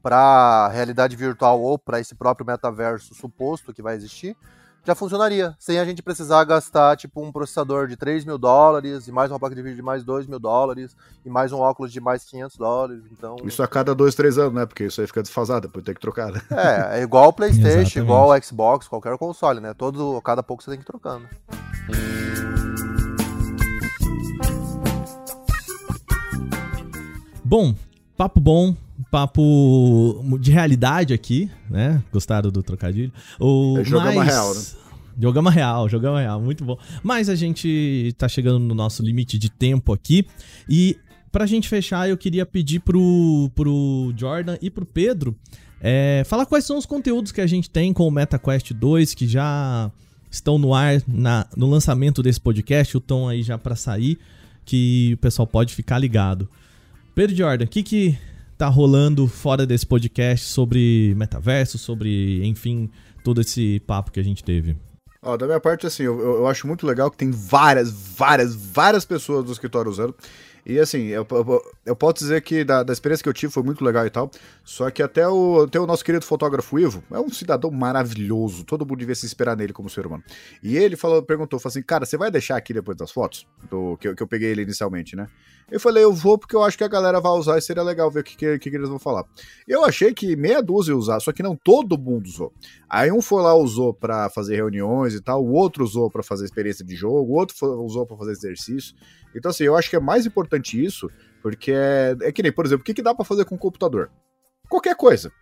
para realidade virtual ou para esse próprio metaverso suposto que vai existir, já funcionaria, sem a gente precisar gastar tipo um processador de 3 mil dólares, e mais uma placa de vídeo de mais 2 mil dólares, e mais um óculos de mais 500 dólares. Então... Isso a cada 2, 3 anos, né? Porque isso aí fica desfasado, depois tem que trocar. Né? É, é igual o PlayStation, igual o Xbox, qualquer console, né? Todo, cada pouco você tem que ir trocando. Bom, papo bom, papo de realidade aqui, né? Gostaram do trocadilho? O, é jogama mas... real, né? Jogama real, jogama real, muito bom. Mas a gente tá chegando no nosso limite de tempo aqui e pra gente fechar, eu queria pedir pro, pro Jordan e pro Pedro é, falar quais são os conteúdos que a gente tem com o MetaQuest 2 que já estão no ar na, no lançamento desse podcast, o tom aí já para sair, que o pessoal pode ficar ligado. Pedro Jordan, o que que tá rolando fora desse podcast sobre metaverso, sobre, enfim, todo esse papo que a gente teve? Ó, da minha parte, assim, eu, eu acho muito legal que tem várias, várias, várias pessoas do escritório usando. E assim, eu, eu, eu posso dizer que da, da, experiência que eu tive foi muito legal e tal. Só que até o, até o nosso querido fotógrafo Ivo é um cidadão maravilhoso. Todo mundo devia se esperar nele como ser humano. E ele falou, perguntou, falou assim, cara, você vai deixar aqui depois das fotos? Do, que, que eu peguei ele inicialmente, né? Eu falei, eu vou porque eu acho que a galera vai usar e seria legal ver o que, que, que eles vão falar. Eu achei que meia dúzia ia usar, só que não todo mundo usou. Aí um foi lá, usou para fazer reuniões e tal, o outro usou para fazer experiência de jogo, o outro foi, usou para fazer exercício. Então, assim, eu acho que é mais importante isso, porque é, é que nem, por exemplo, o que, que dá para fazer com o computador? Qualquer coisa.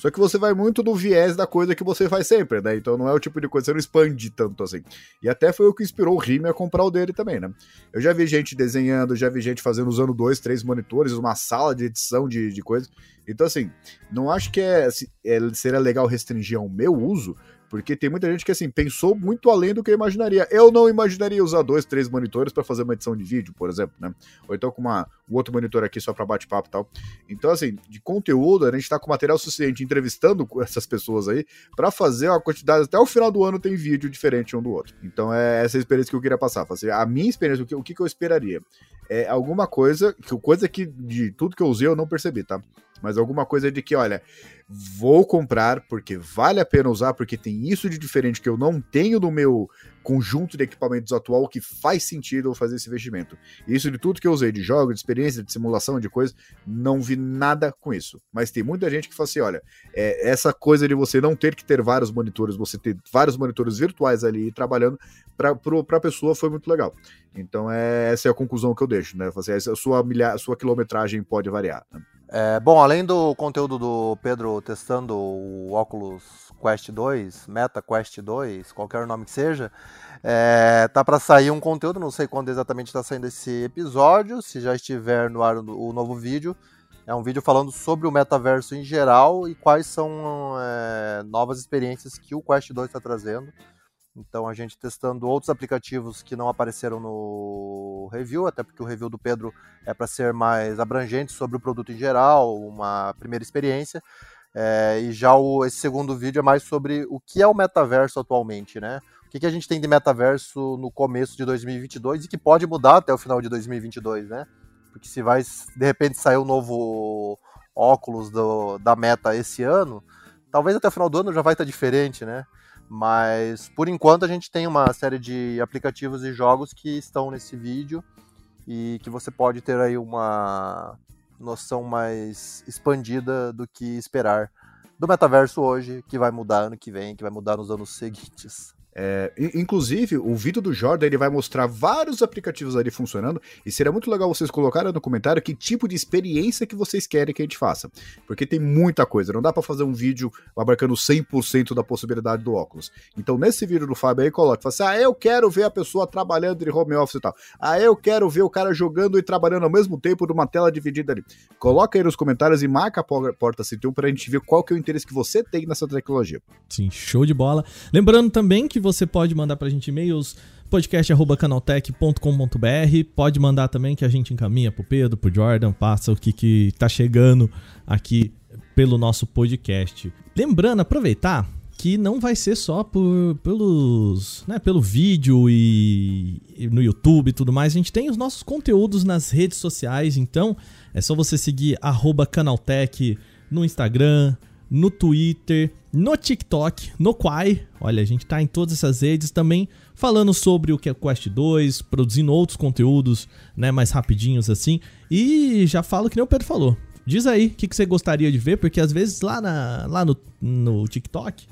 Só que você vai muito no viés da coisa que você faz sempre, né? Então não é o tipo de coisa, você não expande tanto assim. E até foi o que inspirou o Rime a comprar o dele também, né? Eu já vi gente desenhando, já vi gente fazendo, usando dois, três monitores, uma sala de edição de, de coisas. Então, assim, não acho que é, é, seria legal restringir ao meu uso, porque tem muita gente que, assim, pensou muito além do que eu imaginaria. Eu não imaginaria usar dois, três monitores para fazer uma edição de vídeo, por exemplo, né? Ou então com uma, um outro monitor aqui só para bate-papo e tal. Então, assim, de conteúdo, a gente tá com material suficiente entrevistando (laughs) essas pessoas aí para fazer uma quantidade. Até o final do ano tem vídeo diferente um do outro. Então, é essa experiência que eu queria passar. Fazer a minha experiência, o que, o que eu esperaria? É alguma coisa, coisa que de tudo que eu usei eu não percebi, tá? mas alguma coisa de que, olha, vou comprar porque vale a pena usar, porque tem isso de diferente que eu não tenho no meu conjunto de equipamentos atual que faz sentido fazer esse investimento. Isso de tudo que eu usei, de jogos, de experiência, de simulação, de coisa, não vi nada com isso. Mas tem muita gente que fala assim: olha, é, essa coisa de você não ter que ter vários monitores, você ter vários monitores virtuais ali trabalhando, para a pessoa foi muito legal. Então, é, essa é a conclusão que eu deixo, né? Assim, a sua, a sua quilometragem pode variar. Né? É, bom, além do conteúdo do Pedro testando o Oculus Quest 2, Meta Quest 2, qualquer nome que seja, é, tá para sair um conteúdo, não sei quando exatamente está saindo esse episódio, se já estiver no ar o novo vídeo. É um vídeo falando sobre o metaverso em geral e quais são é, novas experiências que o Quest 2 está trazendo. Então a gente testando outros aplicativos que não apareceram no review, até porque o review do Pedro é para ser mais abrangente sobre o produto em geral, uma primeira experiência. É, e já o, esse segundo vídeo é mais sobre o que é o metaverso atualmente, né? O que, que a gente tem de metaverso no começo de 2022 e que pode mudar até o final de 2022, né? Porque se vai, de repente, sair o um novo óculos do, da Meta esse ano, talvez até o final do ano já vai estar diferente, né? Mas por enquanto a gente tem uma série de aplicativos e jogos que estão nesse vídeo e que você pode ter aí uma noção mais expandida do que esperar do metaverso hoje, que vai mudar ano que vem, que vai mudar nos anos seguintes. É, inclusive, o vídeo do Jordan ele vai mostrar vários aplicativos ali funcionando e seria muito legal vocês colocarem no comentário que tipo de experiência que vocês querem que a gente faça. Porque tem muita coisa, não dá para fazer um vídeo abarcando 100% da possibilidade do óculos. Então, nesse vídeo do Fábio aí, coloque, fala assim, ah, eu quero ver a pessoa trabalhando de home office e tal. Ah, eu quero ver o cara jogando e trabalhando ao mesmo tempo numa tela dividida ali. Coloca aí nos comentários e marca a porta 101 pra gente ver qual que é o interesse que você tem nessa tecnologia. Sim, show de bola. Lembrando também que você pode mandar pra gente e-mails podcast@canaltech.com.br. Pode mandar também que a gente encaminha pro Pedro, pro Jordan, passa o que que tá chegando aqui pelo nosso podcast. Lembrando, aproveitar que não vai ser só por, pelos, né, pelo vídeo e, e, no YouTube e tudo mais. A gente tem os nossos conteúdos nas redes sociais, então é só você seguir @canaltech no Instagram, no Twitter, no TikTok, no Quai. Olha, a gente tá em todas essas redes também falando sobre o que é Quest 2, produzindo outros conteúdos, né, mais rapidinhos assim. E já falo que nem o Pedro falou. Diz aí o que, que você gostaria de ver, porque às vezes lá, na, lá no, no TikTok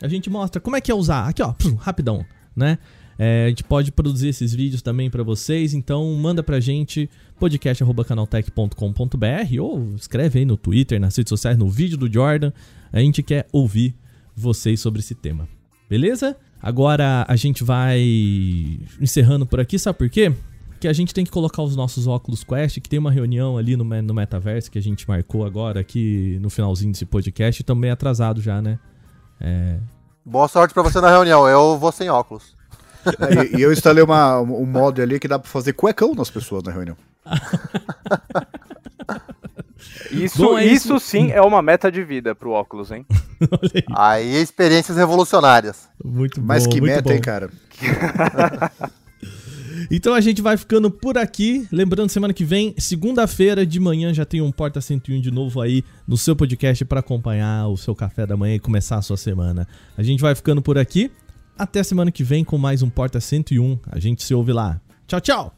a gente mostra como é que é usar. Aqui, ó, rapidão, né? É, a gente pode produzir esses vídeos também para vocês, então manda pra gente podcast.canaltech.com.br ou escreve aí no Twitter, nas redes sociais, no vídeo do Jordan. A gente quer ouvir vocês sobre esse tema. Beleza? Agora a gente vai encerrando por aqui, sabe por quê? Que a gente tem que colocar os nossos óculos Quest, que tem uma reunião ali no, no Metaverse que a gente marcou agora aqui no finalzinho desse podcast, também atrasado já, né? É... Boa sorte para você na reunião, eu vou sem óculos. É, e, e, eu instalei uma, um mod ali que dá pra fazer cuecão nas pessoas na reunião. (laughs) Isso, Bom, é isso, isso sim é uma meta de vida pro óculos, hein? (laughs) aí. aí experiências revolucionárias. Muito bom. Mas que meta, bom. hein, cara? (laughs) Então a gente vai ficando por aqui. Lembrando, semana que vem, segunda-feira de manhã, já tem um Porta 101 de novo aí no seu podcast para acompanhar o seu café da manhã e começar a sua semana. A gente vai ficando por aqui. Até semana que vem com mais um Porta 101. A gente se ouve lá. Tchau, tchau!